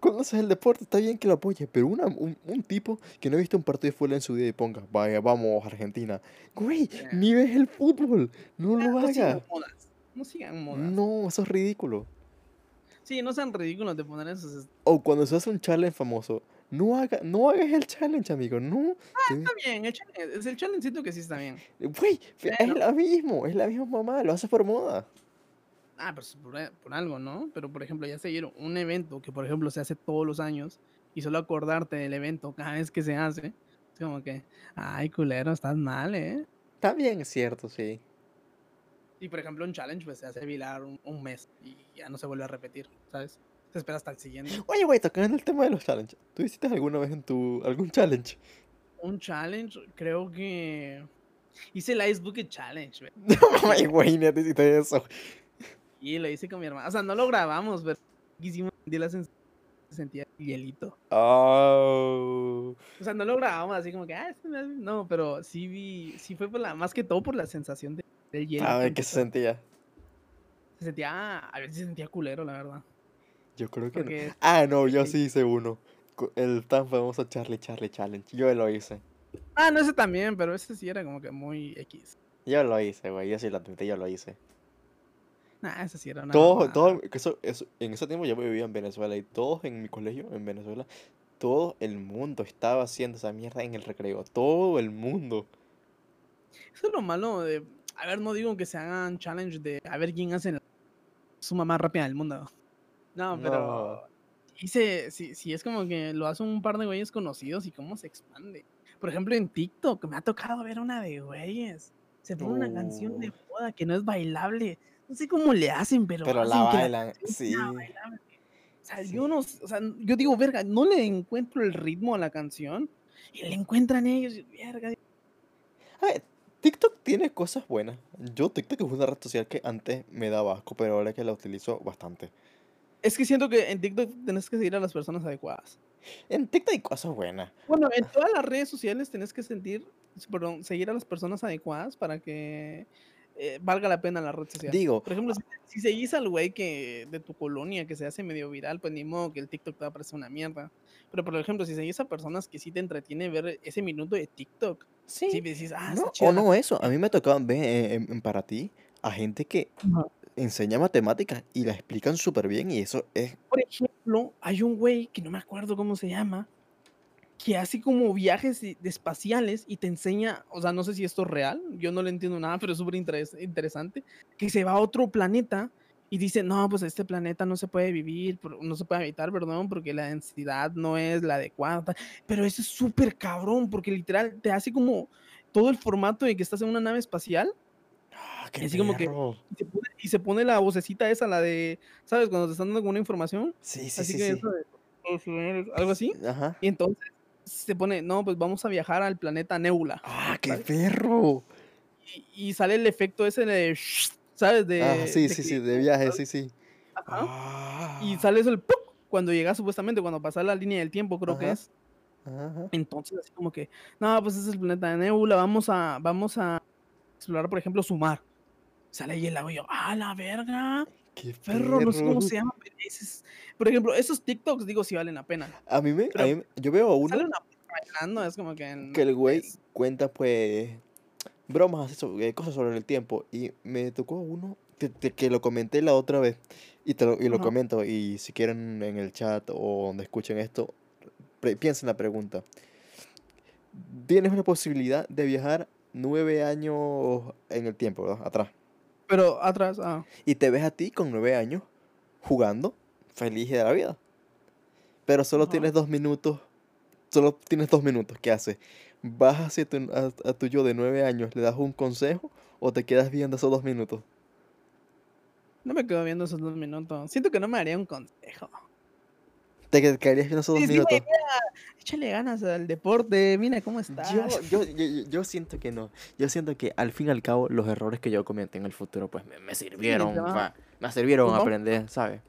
conoces el deporte, está bien que lo apoyes, pero una- un, un tipo que no ha visto un partido de fútbol en su vida y ponga, vaya, vamos, Argentina. Güey, Yeah. ni ves el fútbol, no lo No sigan modas. No sigan modas. No, eso es ridículo. Sí, no sean ridículos de poner esos. O cuando se hace un challenge famoso, no, haga, no hagas el challenge, amigo, no. te- Está bien, el challenge, es el challenge siento que sí está bien. Güey, es lo mismo, es la misma mamá, lo haces por moda. Ah, pues por, por algo, ¿no? Pero por ejemplo, ya se dieron un evento que por ejemplo se hace todos los años y solo acordarte del evento cada vez que se hace, es como que, ay, culero, estás mal, ¿eh? También es cierto, sí. Y por ejemplo, un challenge pues se hace vilar un, un mes y ya no se vuelve a repetir, ¿sabes? Se espera hasta el siguiente. Oye, güey, tocando el tema de los challenges, ¿tú hiciste alguna vez en tu, algún challenge? Un challenge, creo que hice el Ice Bucket Challenge, güey. *laughs* No, güey, necesité eso. Y lo hice con mi hermana. O sea, no lo grabamos, pero hicimos sentir la sensación se sentía hielito. Oh. O sea, no lo grabamos así como que, ah, este me hace-". no, pero sí vi, sí fue por la, más que todo por la sensación de, del hielo. A ver qué se sentía. Se sentía, a si se sentía culero, la verdad. Yo creo que no. Ah, no, yo sí. hice uno. El tan famoso Charlie Charlie Challenge. Yo lo hice. ah, no, ese también, pero ese sí era como que muy X. Yo lo hice, güey. Yo sí lo admití, yo lo hice. Nah, ese sí era una. Todo, mamada. todo, que eso, eso- en ese tiempo yo vivía en Venezuela y todos en mi colegio, en Venezuela, todo el mundo estaba haciendo esa mierda en el recreo. Todo el mundo. Eso es lo malo de. A ver, no digo que se hagan challenge de a ver quién hace la suma más rápida del mundo. No, pero. Y se, si, si es como que lo hacen un par de güeyes conocidos y cómo se expande. Por ejemplo, en TikTok me ha tocado ver una de güeyes se pone una canción de moda que no es bailable. No sé cómo le hacen, pero. Pero la hacen bailan, sí. O sea, Sí. yo no, s- o sea, yo digo, verga, no le encuentro el ritmo a la canción y le encuentran ellos, y, verga. A ver, TikTok tiene cosas buenas. Yo, TikTok es una red social que antes me daba asco, pero ahora que la utilizo bastante. Es que siento que en TikTok tenés que seguir a las personas adecuadas. En TikTok hay cosas buenas. Bueno, en todas las redes sociales tenés que sentir, perdón, seguir a las personas adecuadas para que eh, valga la pena la red social. Digo, Por ejemplo, si, si seguís al güey que de tu colonia que se hace medio viral, pues ni modo que el TikTok te va a parecer una mierda. Pero por ejemplo, si seguís a personas que sí te entretiene ver ese minuto de TikTok, sí. si decís, ah, No, o no eso. A mí me tocaba ver en- en para ti a gente que. Enseña matemáticas y la explican súper bien y eso es... Por ejemplo, hay un güey que no me acuerdo cómo se llama, que hace como viajes de espaciales y te enseña, o sea, no sé si esto es real, yo no le entiendo nada, pero es súper interes- interesante, que se va a otro planeta y dice, no, pues este planeta no se puede vivir, no se puede habitar, perdón, porque la densidad no es la adecuada, tal". pero eso es súper cabrón, porque literal te hace como todo el formato de que estás en una nave espacial ¡Ah, qué Así como que- y se pone, y se pone la vocecita esa, la de, ¿sabes? Cuando te están dando alguna información. Sí, sí, Así sí, que sí. eso de, algo así. Ajá. Y entonces se pone, no, pues vamos a viajar al planeta Nebula. ¡Ah, qué ¿sabes? perro! Y, y sale el efecto ese de, ¿sabes? De, Ah, sí, de sí, sí, de viaje, sí, sí. Ajá. Y Ah, sale eso el cuando llega supuestamente, cuando pasa la línea del tiempo, creo que es. Ajá. Entonces, así como que, no, pues ese es el planeta de Nebula, vamos a, vamos a explorar, por ejemplo, su mar. Sale ahí el lago y yo, ¡ah, la verga! ¡Qué Perro, no sé cómo se llama. pero ese es- Por ejemplo, esos TikToks, digo, si valen la pena. A mí me, a mí yo veo a uno Sale una bailando, es como que. no que el güey es- cuenta pues bromas sobre, cosas sobre el tiempo y me tocó uno que, lo comenté la otra vez y, te lo, y lo comento y si quieren en el chat o donde escuchen esto piensen la pregunta tienes una posibilidad de viajar nueve años en el tiempo ¿verdad? atrás Pero atrás, ah. y te ves a ti con nueve años jugando feliz de la vida pero solo Ajá. tienes dos minutos solo tienes dos minutos ¿qué haces? ¿vas hacia tu, a, a tu yo de nueve años le das un consejo o te quedas viendo esos dos minutos? No me quedo viendo esos dos minutos. Siento que no me daría un consejo. Te quedarías viendo esos dos Sí, sí, minutos mira, échale ganas al deporte, mira cómo estás. Yo, yo, yo, yo- siento que no. Yo siento que al fin y al cabo los errores que yo cometí en el futuro pues me, me sirvieron, va- pa- me sirvieron Pues a aprender, ¿sabes?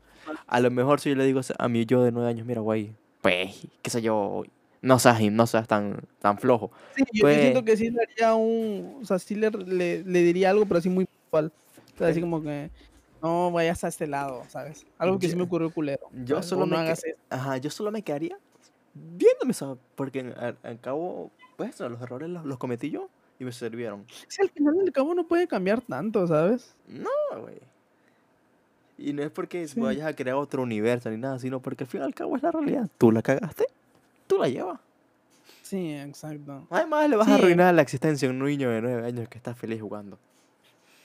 A lo mejor si yo le digo a mi yo de nueve años, mira, güey, pues, qué sé yo, no seas, no seas tan, tan flojo. Sí, yo, yo Pues- siento que sí le haría un. O sea, sí le, le, le diría algo, pero así muy puntual. O sea, así como que. No vayas a este lado, ¿sabes? Algo que sí me ocurrió culero. yo ¿sabes? solo O no me hagas. Ajá, yo solo me quedaría viéndome, ¿sabes? Porque al, al cabo, pues, los errores los, los cometí yo y me sirvieron. Sí, al final del cabo no puede cambiar tanto, ¿sabes? No, güey. Y no es porque Sí. vayas a crear otro universo ni nada, sino porque al fin y al cabo es la realidad. Tú la cagaste, tú la llevas. Sí, exacto. Además, le vas a arruinar la existencia a un niño de nueve años que está feliz jugando.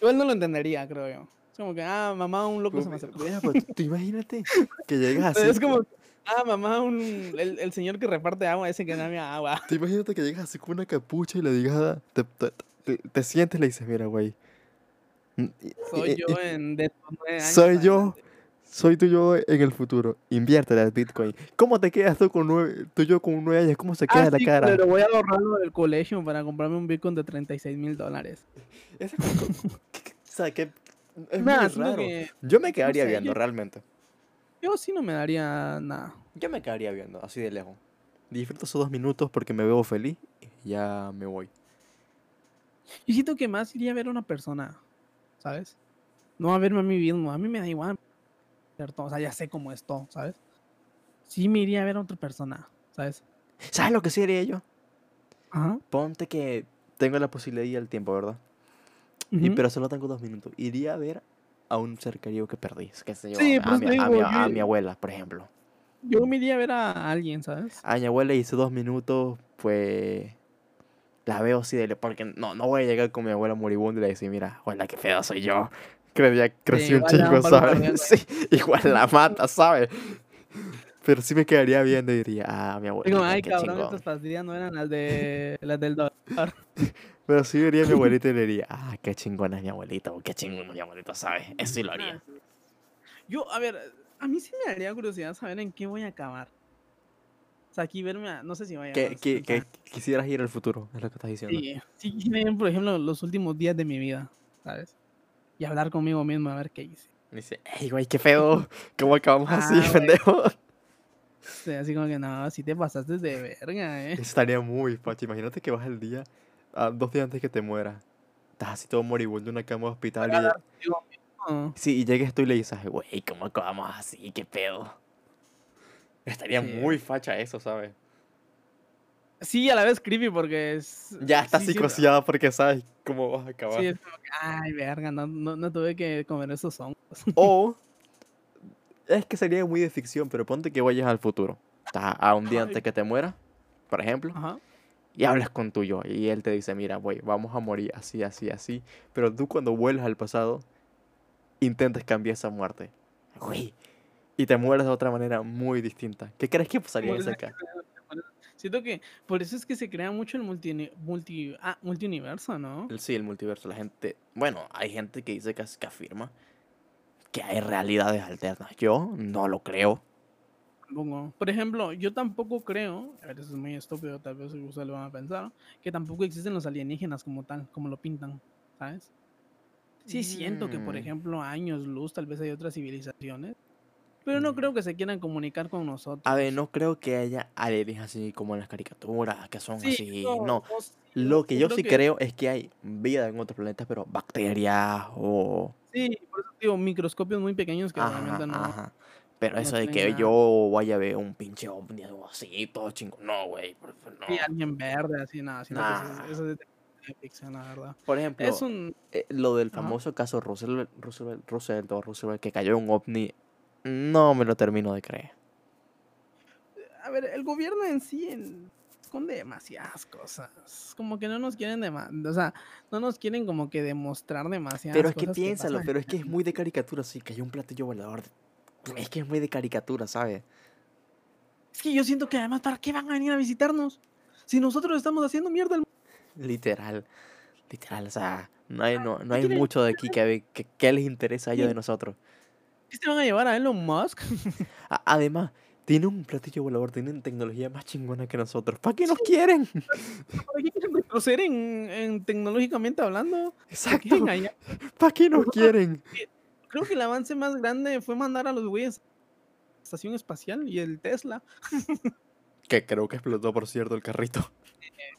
Igual no lo entendería, creo yo. Es como que, ah, mamá, un loco se me acercó. Mira, pues, tú imagínate que llegas así. Es como, ah, mamá, un, el, el señor que reparte agua, ese que dame agua. Tú imagínate que llegas así con una capucha y le digas, te, te, te- te sientes y le dices, mira, güey. mm, Soy y- yo en de años Soy yo. Soy tu yo en el futuro. Inviértele al Bitcoin. ¿Cómo te quedas tú con nueve, tú yo con nueve años? ¿Cómo se queda Ah, la sí, cara? pero voy a ahorrarlo del colegio para comprarme un Bitcoin de 36 mil dólares. O sea, que es Nada, muy siento raro. que Yo me quedaría sé, viendo, yo- realmente. yo sí no me daría nada. Yo me quedaría viendo, así de lejos. Disfruto esos dos minutos porque me veo feliz y ya me voy. Yo siento que más iría a ver a una persona, ¿sabes? No a verme a mí mismo. A mí me da igual. ¿cierto? O sea, ya sé cómo es todo, ¿sabes? Sí me iría a ver a otra persona, ¿sabes? ¿Sabes lo que sí haría yo? Ajá. Ponte que tengo la posibilidad ir al tiempo, ¿verdad? Y, ujú. pero solo tengo dos minutos. Iría a ver a un ser querido que perdí. Que sé yo, Sí, a, pues mi, te a mi- digo, a mi abuela, por ejemplo. Yo me iría a ver a alguien, ¿sabes? A mi abuela hice dos minutos, pues... La veo así de... Porque no, no voy a llegar con mi abuela moribunda y le decir, mira, abuela, qué feo soy yo. Creía, crecí da un chico, ¿sabes? *laughs* Sí, igual la mata, ¿sabes? Pero sí me quedaría viendo y diría, ah, mi Digo, abuelita, ay, qué cabrón, chingón. estas pastillas no eran las de las del doctor. *laughs* Pero sí vería a mi *laughs* abuelita y le diría, ah, qué chingona es mi abuelita, o qué chingón es mi abuelita, ¿sabes? Eso sí lo haría. Yo, a ver, a mí sí me daría curiosidad saber en qué voy a acabar. O sea, aquí verme, a- no sé si vaya a... Que, que, quisieras ir al futuro, es lo que estás diciendo. Sí, sí ver, por ejemplo, los últimos días de mi vida, ¿sabes? Y hablar conmigo mismo a ver qué hice. Dice, ey, güey, qué feo, ¿cómo acabamos Ah, así, *laughs* güey. pendejo? Así como que no, si te pasaste de verga, ¿eh? Estaría muy facho. Imagínate que vas el día, ah, dos días antes que te mueras. Estás así todo moribundo en una cama de hospital y, sí, y llegues tú y le dices, "Ay, güey, ¿cómo acabamos así? ¿Qué pedo? Estaría Sí. muy facha eso, ¿sabes? Sí, a la vez creepy porque es... Ya estás sí, porque sabes cómo vas a acabar. Sí, es como que, ay, verga, no, no, no tuve que comer esos hongos. O *laughs* es que sería muy de ficción, pero ponte que vayas al futuro. Estás a un día antes que te mueras, por ejemplo, Ajá. y hablas con tu yo y él te dice, mira, güey, vamos a morir así, así, así, pero tú cuando vuelves al pasado intentes cambiar esa muerte. Güey, y te mueres de otra manera muy distinta. ¿Qué crees que pasaría en ese caso? Siento que por eso es que se crea mucho el multi, multi, ah, multiuniverso, ¿no? El- Sí, el multiverso, la gente, bueno, hay gente que dice que, que afirma que hay realidades alternas. Yo no lo creo. Por ejemplo, yo tampoco creo, a ver, eso es muy estúpido, tal vez ustedes lo van a pensar, que tampoco existen los alienígenas como tal, como lo pintan, ¿sabes? Sí siento que, por Mm. ejemplo, a años luz tal vez hay otras civilizaciones, pero no creo que se quieran comunicar con nosotros. A ver, no creo que haya alienígenas así como en las caricaturas, que son Sí, así. no, No, no, sí, lo que yo sí que- creo es que hay vida en otros planetas, pero bacterias o... Sí, por eso digo, microscopios muy pequeños que Ajá, realmente no... ajá. Pero no eso de que nada. yo vaya a ver un pinche ovni así, todo chingo. No, güey. No. Sí, alguien verde, así, nada, que eso es- Nah. eso es de ficción, la verdad. Por ejemplo, Es un... eh, lo del Ajá. famoso caso Roosevelt, Roosevelt, Roosevelt Roosevelt que cayó un ovni, no me lo termino de creer. A ver, el gobierno en sí en- esconde demasiadas cosas. Como que no nos quieren dema- o sea, no nos quieren como que demostrar demasiadas Pero es que piénsalo, pero es que es muy de *laughs* caricatura, sí, cayó un platillo volador. Es que es muy de caricatura, ¿sabes? Es que yo siento que además, ¿para qué van a venir a visitarnos? Si nosotros estamos haciendo mierda al mundo. Literal, literal, o sea, no hay, no, no hay mucho de aquí que, que, que les interesa a ellos de nosotros. ¿Qué se van a llevar a Elon Musk? *laughs* Además, tienen un platillo volador, tienen tecnología más chingona que nosotros. ¿Para qué nos quieren? *laughs* ¿Para qué quieren retroceder en, en tecnológicamente hablando? ¿Para qué Exacto? ¿para qué nos quieren? Creo que el avance más grande fue mandar a los güeyes a la estación espacial y el Tesla. *laughs* Que creo que explotó, por cierto, el carrito. *laughs*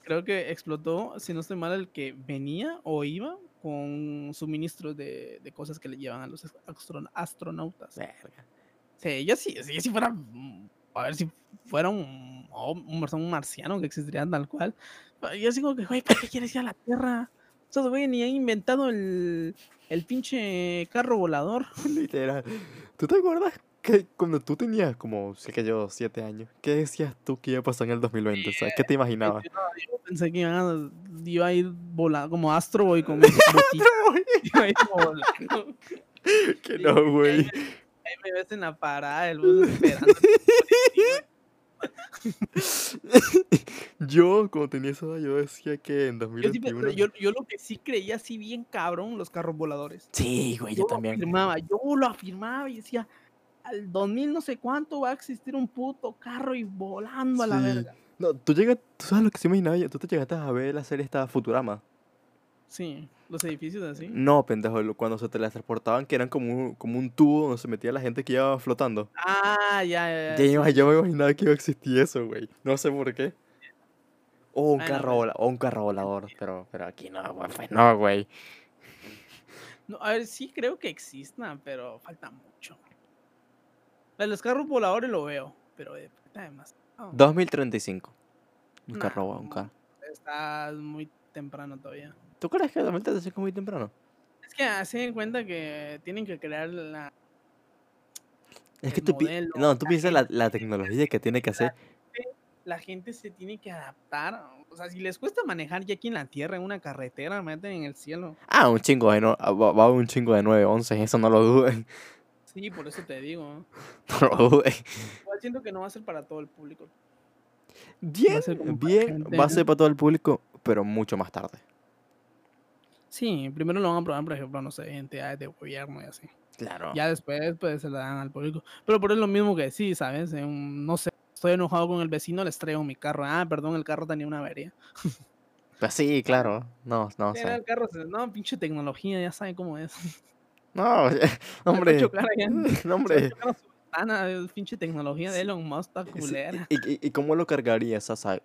Creo que explotó, si no estoy mal, el que venía o iba con suministros de, de cosas que le llevan a los astron- astronautas. Verga. Sí, yo sí, sí, si fuera, mm, a ver si fuera un, hom- un, un marciano que existiría tal cual. pero Yo sigo que, güey, ¿para qué quieres ir a la Tierra? Esos güey ni han inventado el, el pinche carro volador. *laughs* Literal. ¿Tú te acuerdas que cuando tú tenías como, sé que yo, siete años, qué decías tú que iba a pasar en el 2020? O sea, ¿qué te imaginabas? Yo, yo pensé que iban a, iba a ir volando como Astro Boy *laughs* botita, iba a ir volando. que no, güey. Ahí me ves en la parada del bus esperando. Yo, cuando tenía esa edad, yo decía que en Yo, sí pe- 2021... yo, yo lo que sí creía así bien cabrón, los carros voladores. Sí, güey, yo Yo lo también. afirmaba, yo lo afirmaba y decía, al 2000 no sé cuánto va a existir un puto carro y volando a la verga. No, tú llegas, tú sabes lo que se imaginaba yo, tú te llegaste a ver la serie esta Futurama. Sí, los edificios así. No, pendejo, cuando se teletransportaban, que eran como un, como un tubo donde se metía la gente que iba flotando. Ah, ya, ya. Ya yo me imaginaba que iba a existir eso, güey. No sé por qué. O un Ay, carro pero- vola- o un carro volador, pero, pero aquí no, güey, pues no, güey. No, a ver, sí creo que existan, pero falta mucho. De los carros voladores lo veo, pero de falta demasiado. 2035. Un Nah, carro, un carro. Está muy temprano todavía. ¿Tú crees que 2035 es muy temprano? Es que hacen en cuenta que tienen que crear la, Es que tú, pi- no, tú la piensas la, gente, la tecnología que tiene que hacer. la gente se tiene que adaptar. O sea, si les cuesta manejar ya aquí en la tierra, en una carretera, meten en el cielo. Ah, un chingo de no, va, va un chingo de 9, 11, eso no lo duden. Sí, por eso te digo. *laughs* Güey. Igual siento que no va a ser para todo el público. Bien, bien, va a ser para todo el público, pero mucho más tarde. Sí, primero lo van a probar, por ejemplo, no sé, entidades de gobierno y así. Claro. Ya después pues se la dan al público. Pero por eso es lo mismo que sí, ¿sabes? En no sé, estoy enojado con el vecino, les traigo mi carro. Ah, perdón, el carro tenía una avería. Pues sí, claro. No, no sé. el carro, no, pinche tecnología, ya saben cómo es. *laughs* *laughs* No, hombre. No, hombre. es pinche tecnología de Elon Musk, está culera. ¿Y, y, y cómo lo cargaría esa? sa-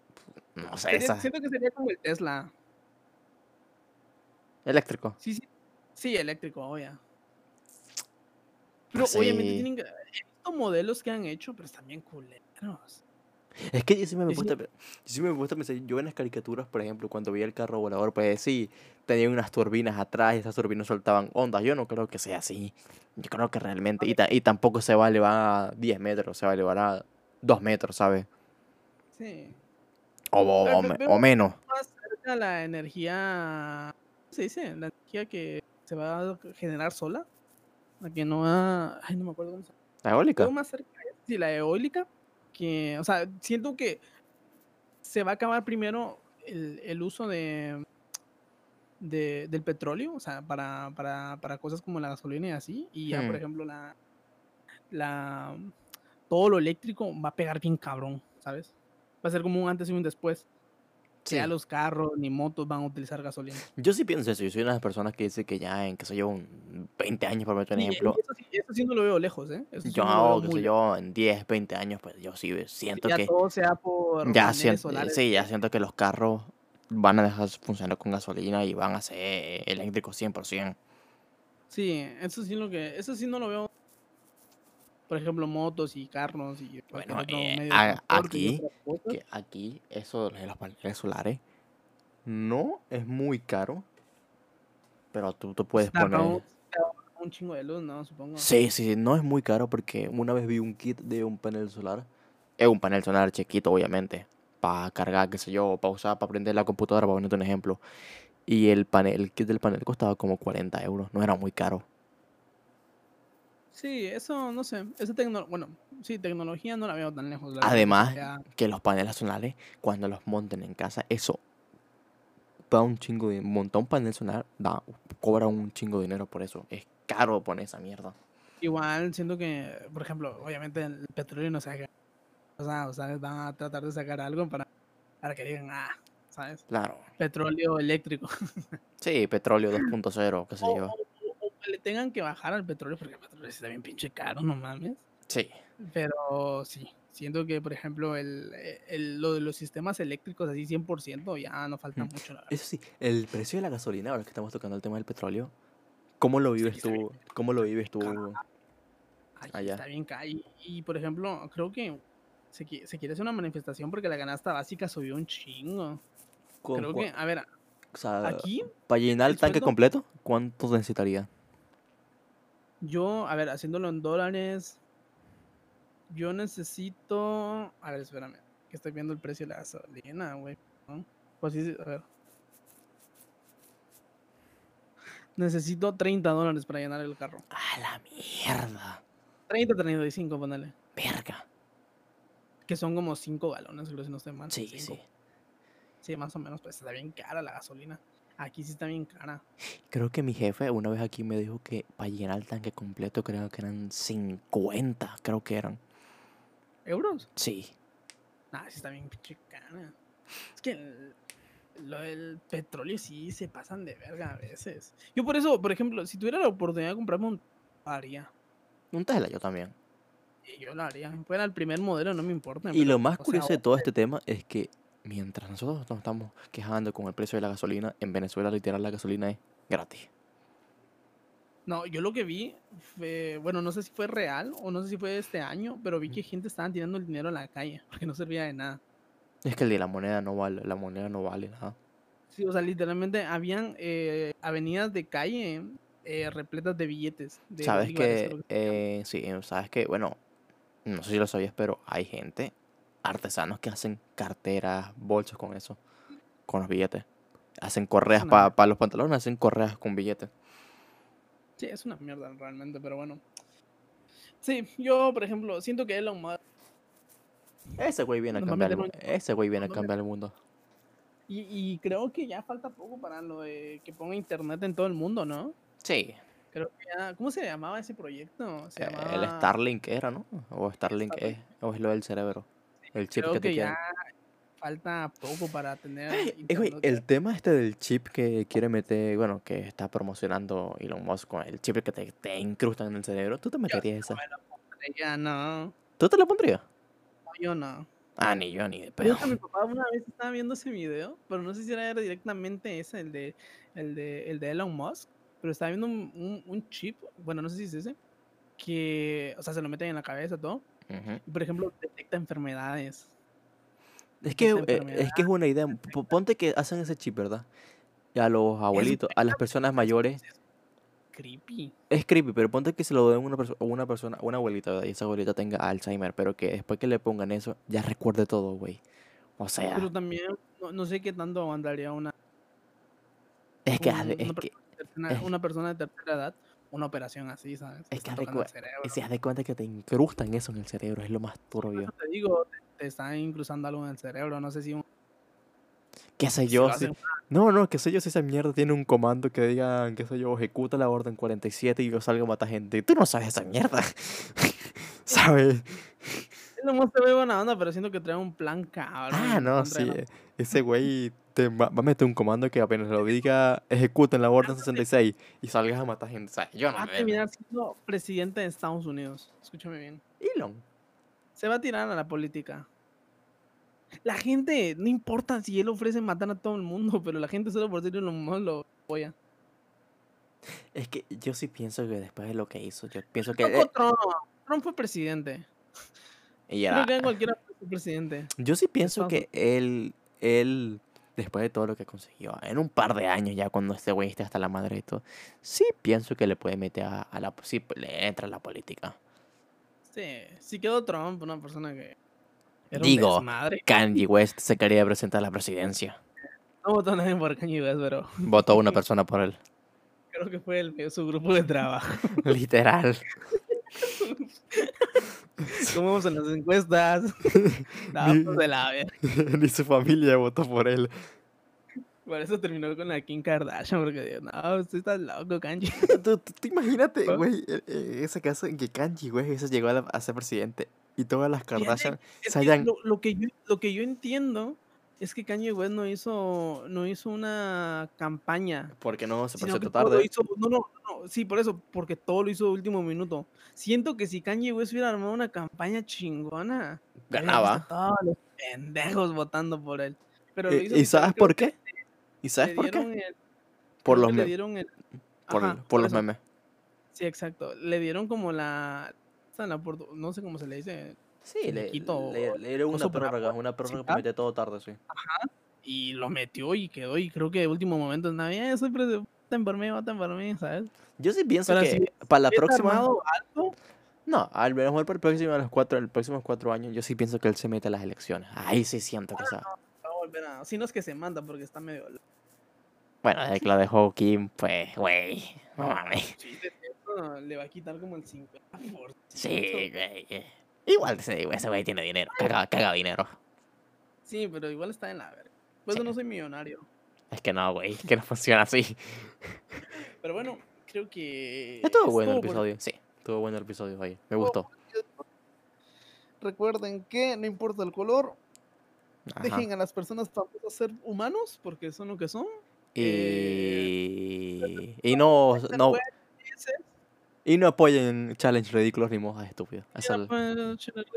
No sé, esa. siento que sería como el Tesla. Eléctrico. Sí, sí. Sí, eléctrico, obvio. Pero Pues obviamente sí. tienen que. Visto modelos que han hecho, pero están bien culeros. Es que yo sí me a pe- yo sí me he puesto a pensar, yo en las caricaturas, por ejemplo, cuando veía el carro volador, pues sí, tenía unas turbinas atrás y esas turbinas soltaban ondas. Yo no creo que sea así. Yo creo que realmente, y, ta- y tampoco se va a elevar a 10 metros, se va a elevar a 2 metros, ¿sabes? Sí. O, o- o me- o menos. Más cerca la energía. ¿Cómo se dice? La energía que se va a generar sola. La que no va. Ay, no me acuerdo cómo se llama. ¿La eólica? Más cerca. Sí, la eólica. Que, o sea, siento que se va a acabar primero el, el uso de, de- del petróleo, o sea, para, para, para cosas como la gasolina y así. Y ya, por Hmm. ejemplo, la, la todo lo eléctrico va a pegar bien cabrón, ¿sabes? Va a ser como un antes y un después. Que Sí. ya los carros ni motos van a utilizar gasolina. Yo sí pienso eso. Yo soy una de las personas que dice que ya en, sé yo, un 20 años, por meter un y ejemplo, eso, sí, eso sí no lo veo lejos, ¿eh? Eso yo, no qué muy sé yo, en 10, 20 años, pues yo sí siento ya que todo sea por ya siento, sí, ya siento que los carros van a dejar de funcionar con gasolina y van a ser eléctricos 100%. Sí, eso sí lo que, eso sí no lo veo. Por ejemplo, motos y carros y Bueno, eh, a- y aquí. Que aquí, eso de los paneles solares, no es muy caro, pero tú, tú puedes poner... un, un chingo de luz, ¿no? Supongo. Sí, sí, no es muy caro porque una vez vi un kit de un panel solar. Es un panel solar chiquito, obviamente. Para cargar, qué sé yo, para usar, para prender la computadora, para ponerte un ejemplo. Y el panel, el kit del panel costaba como 40 euros. No era muy caro. Sí, eso no sé. Esa bueno, sí, tecnología no la veo tan lejos. la que Además, que los paneles solares, cuando los monten en casa, eso da un chingo de... Montar un panel solar da, cobra un chingo de dinero por eso. Es caro poner esa mierda. igual siento que, por ejemplo, obviamente el petróleo no se haga. O sea, o sea, van a tratar de sacar algo para, para que digan, ah, ¿sabes? Claro. Petróleo eléctrico. *laughs* Sí, petróleo 2.0, qué sé O, yo. o- o- o que le tengan que bajar al petróleo, porque el petróleo está bien pinche caro, no mames. Sí. Pero sí, siento que, por ejemplo, el, el- lo de los sistemas eléctricos así 100% ya no falta Mm. mucho, la verdad. Eso sí, el precio de la gasolina, ahora que estamos tocando el tema del petróleo, ¿cómo lo vives bien tú? ¿Cómo lo vives tú? Aquí allá. está bien. Y, y, por ejemplo, creo que se, se quiere hacer una manifestación porque la canasta básica subió un chingo. Creo que, a ver, o sea, aquí para llenar el el tanque sueldo- completo, ¿cuánto necesitaría? Yo, a ver, haciéndolo en dólares, yo necesito. A ver, espérame, que estoy viendo el precio de la gasolina, güey. ¿no? Pues sí, a ver. Necesito 30 dólares para llenar el carro. ¡A la mierda! 30, 35, ponele. ¡Verga! Que son como 5 galones, creo si no estoy mal. Sí, cinco. sí. Sí, más o menos, pues está bien cara la gasolina. Aquí sí está bien cara. Creo que mi jefe una vez aquí me dijo que para llenar el tanque completo creo que eran 50, creo que eran. ¿Euros? Sí. Ah, sí está bien pinche cara. Es que el, lo del petróleo sí se pasan de verga a veces. Yo por eso, por ejemplo, si tuviera la oportunidad de comprarme un... haría. Un Tesla yo también. Yo lo haría. Fuera el primer modelo, no me importa. Y lo más sea, curioso de todo este tema es que mientras nosotros nos estamos quejando con el precio de la gasolina, en Venezuela literal la gasolina es gratis. No, yo lo que vi fue, bueno, no sé si fue real o no sé si fue este año, pero vi que gente estaba tirando el dinero a la calle porque no servía de nada. Es que el de la moneda no vale, la moneda no vale nada. Sí, o sea, literalmente habían eh, avenidas de calle eh, repletas de billetes. De Sabes que, eh, sí, sabes que, bueno, no sé si lo sabías, pero hay gente, artesanos que hacen carteras, bolsos con eso, con los billetes. Hacen correas para los pantalones, hacen correas con billetes. Sí, es una mierda realmente, pero bueno. Sí, yo, por ejemplo, siento que Elon Musk. Ese güey viene a cambiar el mundo. un- Ese güey viene a cambiar el mundo. Y, y creo que ya falta poco para lo de que ponga internet en todo el mundo, ¿no? Sí. Creo que ya. ¿Cómo se llamaba ese proyecto? Se eh, El Starlink era, ¿no? O Starlink es, Starlink. o es lo del cerebro. El chip Creo que te que quieren. ya falta poco para tener. Eh, güey, el tema este del chip que quiere meter, bueno, que está promocionando Elon Musk con el chip que te, te incrustan en el cerebro, ¿tú te meterías esa? No me lo pondría, no. ¿Tú te lo pondrías? No, yo no. Ah, ni yo, ni de pedo. que mi papá una vez estaba viendo ese video, pero no sé si era directamente ese, el de, el de, el de Elon Musk, pero estaba viendo un, un- un chip, bueno, no sé si es ese, que, o sea, se lo meten en la cabeza todo, Por ejemplo, detecta enfermedades. Es que, eh, es que es una idea. Ponte que hacen ese chip, ¿verdad? Y a los abuelitos, a las personas *laughs* mayores, Creepy. es creepy, pero ponte que se lo den a una, perso- una persona, una abuelita, ¿verdad? Y esa abuelita tenga Alzheimer, pero que después que le pongan eso, ya recuerde todo, güey. O sea, Pero también, no, no sé qué tanto aguantaría una, es que, un- haz de- es una, que, persona es- una persona de tercera edad una operación así, ¿sabes? Es que si haz de cuenta que te incrustan eso en el cerebro, es lo más turbio. Te digo, te, te están incrustando algo en el cerebro, no sé si un ¿Qué sé yo? si- hacen No, no, qué sé yo si esa mierda tiene un comando que diga, qué sé yo, ejecuta la orden 47 y yo salgo a matar gente. Tú no sabes esa mierda. *laughs* ¿Sabes? Musk se ve buena onda, pero siento que trae un plan cabrón. Ah, no, sí. eh, Ese güey va, va a meter un comando que apenas lo diga, ejecuten la orden 66 y salgas a matar gente. O sea, yo no Va a terminar siendo presidente de Estados Unidos. Escúchame bien. Elon. Se va a tirar a la política. La gente, no importa si él ofrece matar a todo el mundo, pero la gente solo por Elon Musk lo apoya. Es que yo sí pienso que después de lo que hizo, yo pienso que... Trump. Trump fue presidente. y Creo que cualquiera ser presidente. Yo sí pienso que él, él, después de todo lo que consiguió, en un par de años ya cuando este güey esté hasta la madre y todo, sí pienso que le puede meter a, a la... Sí, le entra a la política. Sí, si quedó Trump, una persona que. Era Digo, un. Kanye West se quería presentar a la presidencia. No votó nadie por Kanye West, pero Votó una *laughs* persona por él. creo que fue el, su grupo de trabajo. *laughs* Literal. *laughs* *laughs* Como vamos en las encuestas. *laughs* Pues de la verga. *laughs* Ni su familia votó por él. Por eso terminó con la Kim Kardashian, porque digo, no, usted está loco, Kanye. Tú, tú- tú imagínate, güey, eh, eh, ese caso en que Kanye, güey, ese llegó a, la- a ser presidente y todas las Kardashian se hayan... lo, lo que yo, lo que yo entiendo es que Kanye West no hizo, no hizo una campaña. Porque no se presentó tarde. hizo, no, no, no, sí, por eso, porque todo lo hizo último minuto. Siento que si Kanye West hubiera armado una campaña chingona, Ganaba. todos los pendejos votando por él. Pero lo Eh, hizo ¿Y sabes por qué? ¿Y sabes por qué? el- Por los, que le me- dieron el- por, ajá, por por los eso. memes. Sí, exacto. Le dieron como la, la no sé cómo se le dice, Sí, le, finiquito le, le dieron una prórroga, una prórroga para publicidad. meter todo tarde, sí. y lo metió y quedó y creo que de último momento ya soy presidente, voten por mí, voten por mí, ¿sabes? Yo sí pienso Pero que si para la próxima... algo, No, al mejor para el próximo, los cuatro, el próximos cuatro años, yo sí pienso que él se mete a las elecciones. Ahí sí siento que sea. va a volver a, si no es que se manda porque está medio Bueno, desde que lo dejó Kim, pues, güey, no mames. Sí, le va a quitar como el 50%. Sí, güey. Eh. Igual ese güey tiene dinero, caga, caga dinero. Sí, pero igual está en la verga. Pues Sí. no soy millonario. Es que no, güey, que no *laughs* funciona así. Pero bueno, creo que. Estuvo es bueno el episodio, sí, estuvo bueno el episodio, oye, me gustó. Recuerden que no importa el color, Ajá. dejen a las personas famosas ser humanos, porque son lo que son. Y, y no, no, *laughs* y no apoyen challenge ridículos ni mojas estúpidas. Es el-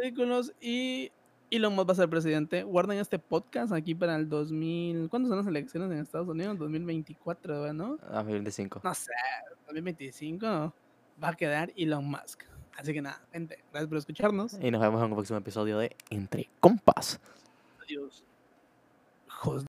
ridículos y Elon Musk va a ser presidente. Guarden este podcast aquí para el 2000. ¿Cuándo son las elecciones en Estados Unidos? 2024, ¿no? 2025. No sé, 2025 va a quedar Elon Musk. Así que nada, gente, gracias por escucharnos. Y nos vemos en un próximo episodio de Entre Compas. Adiós.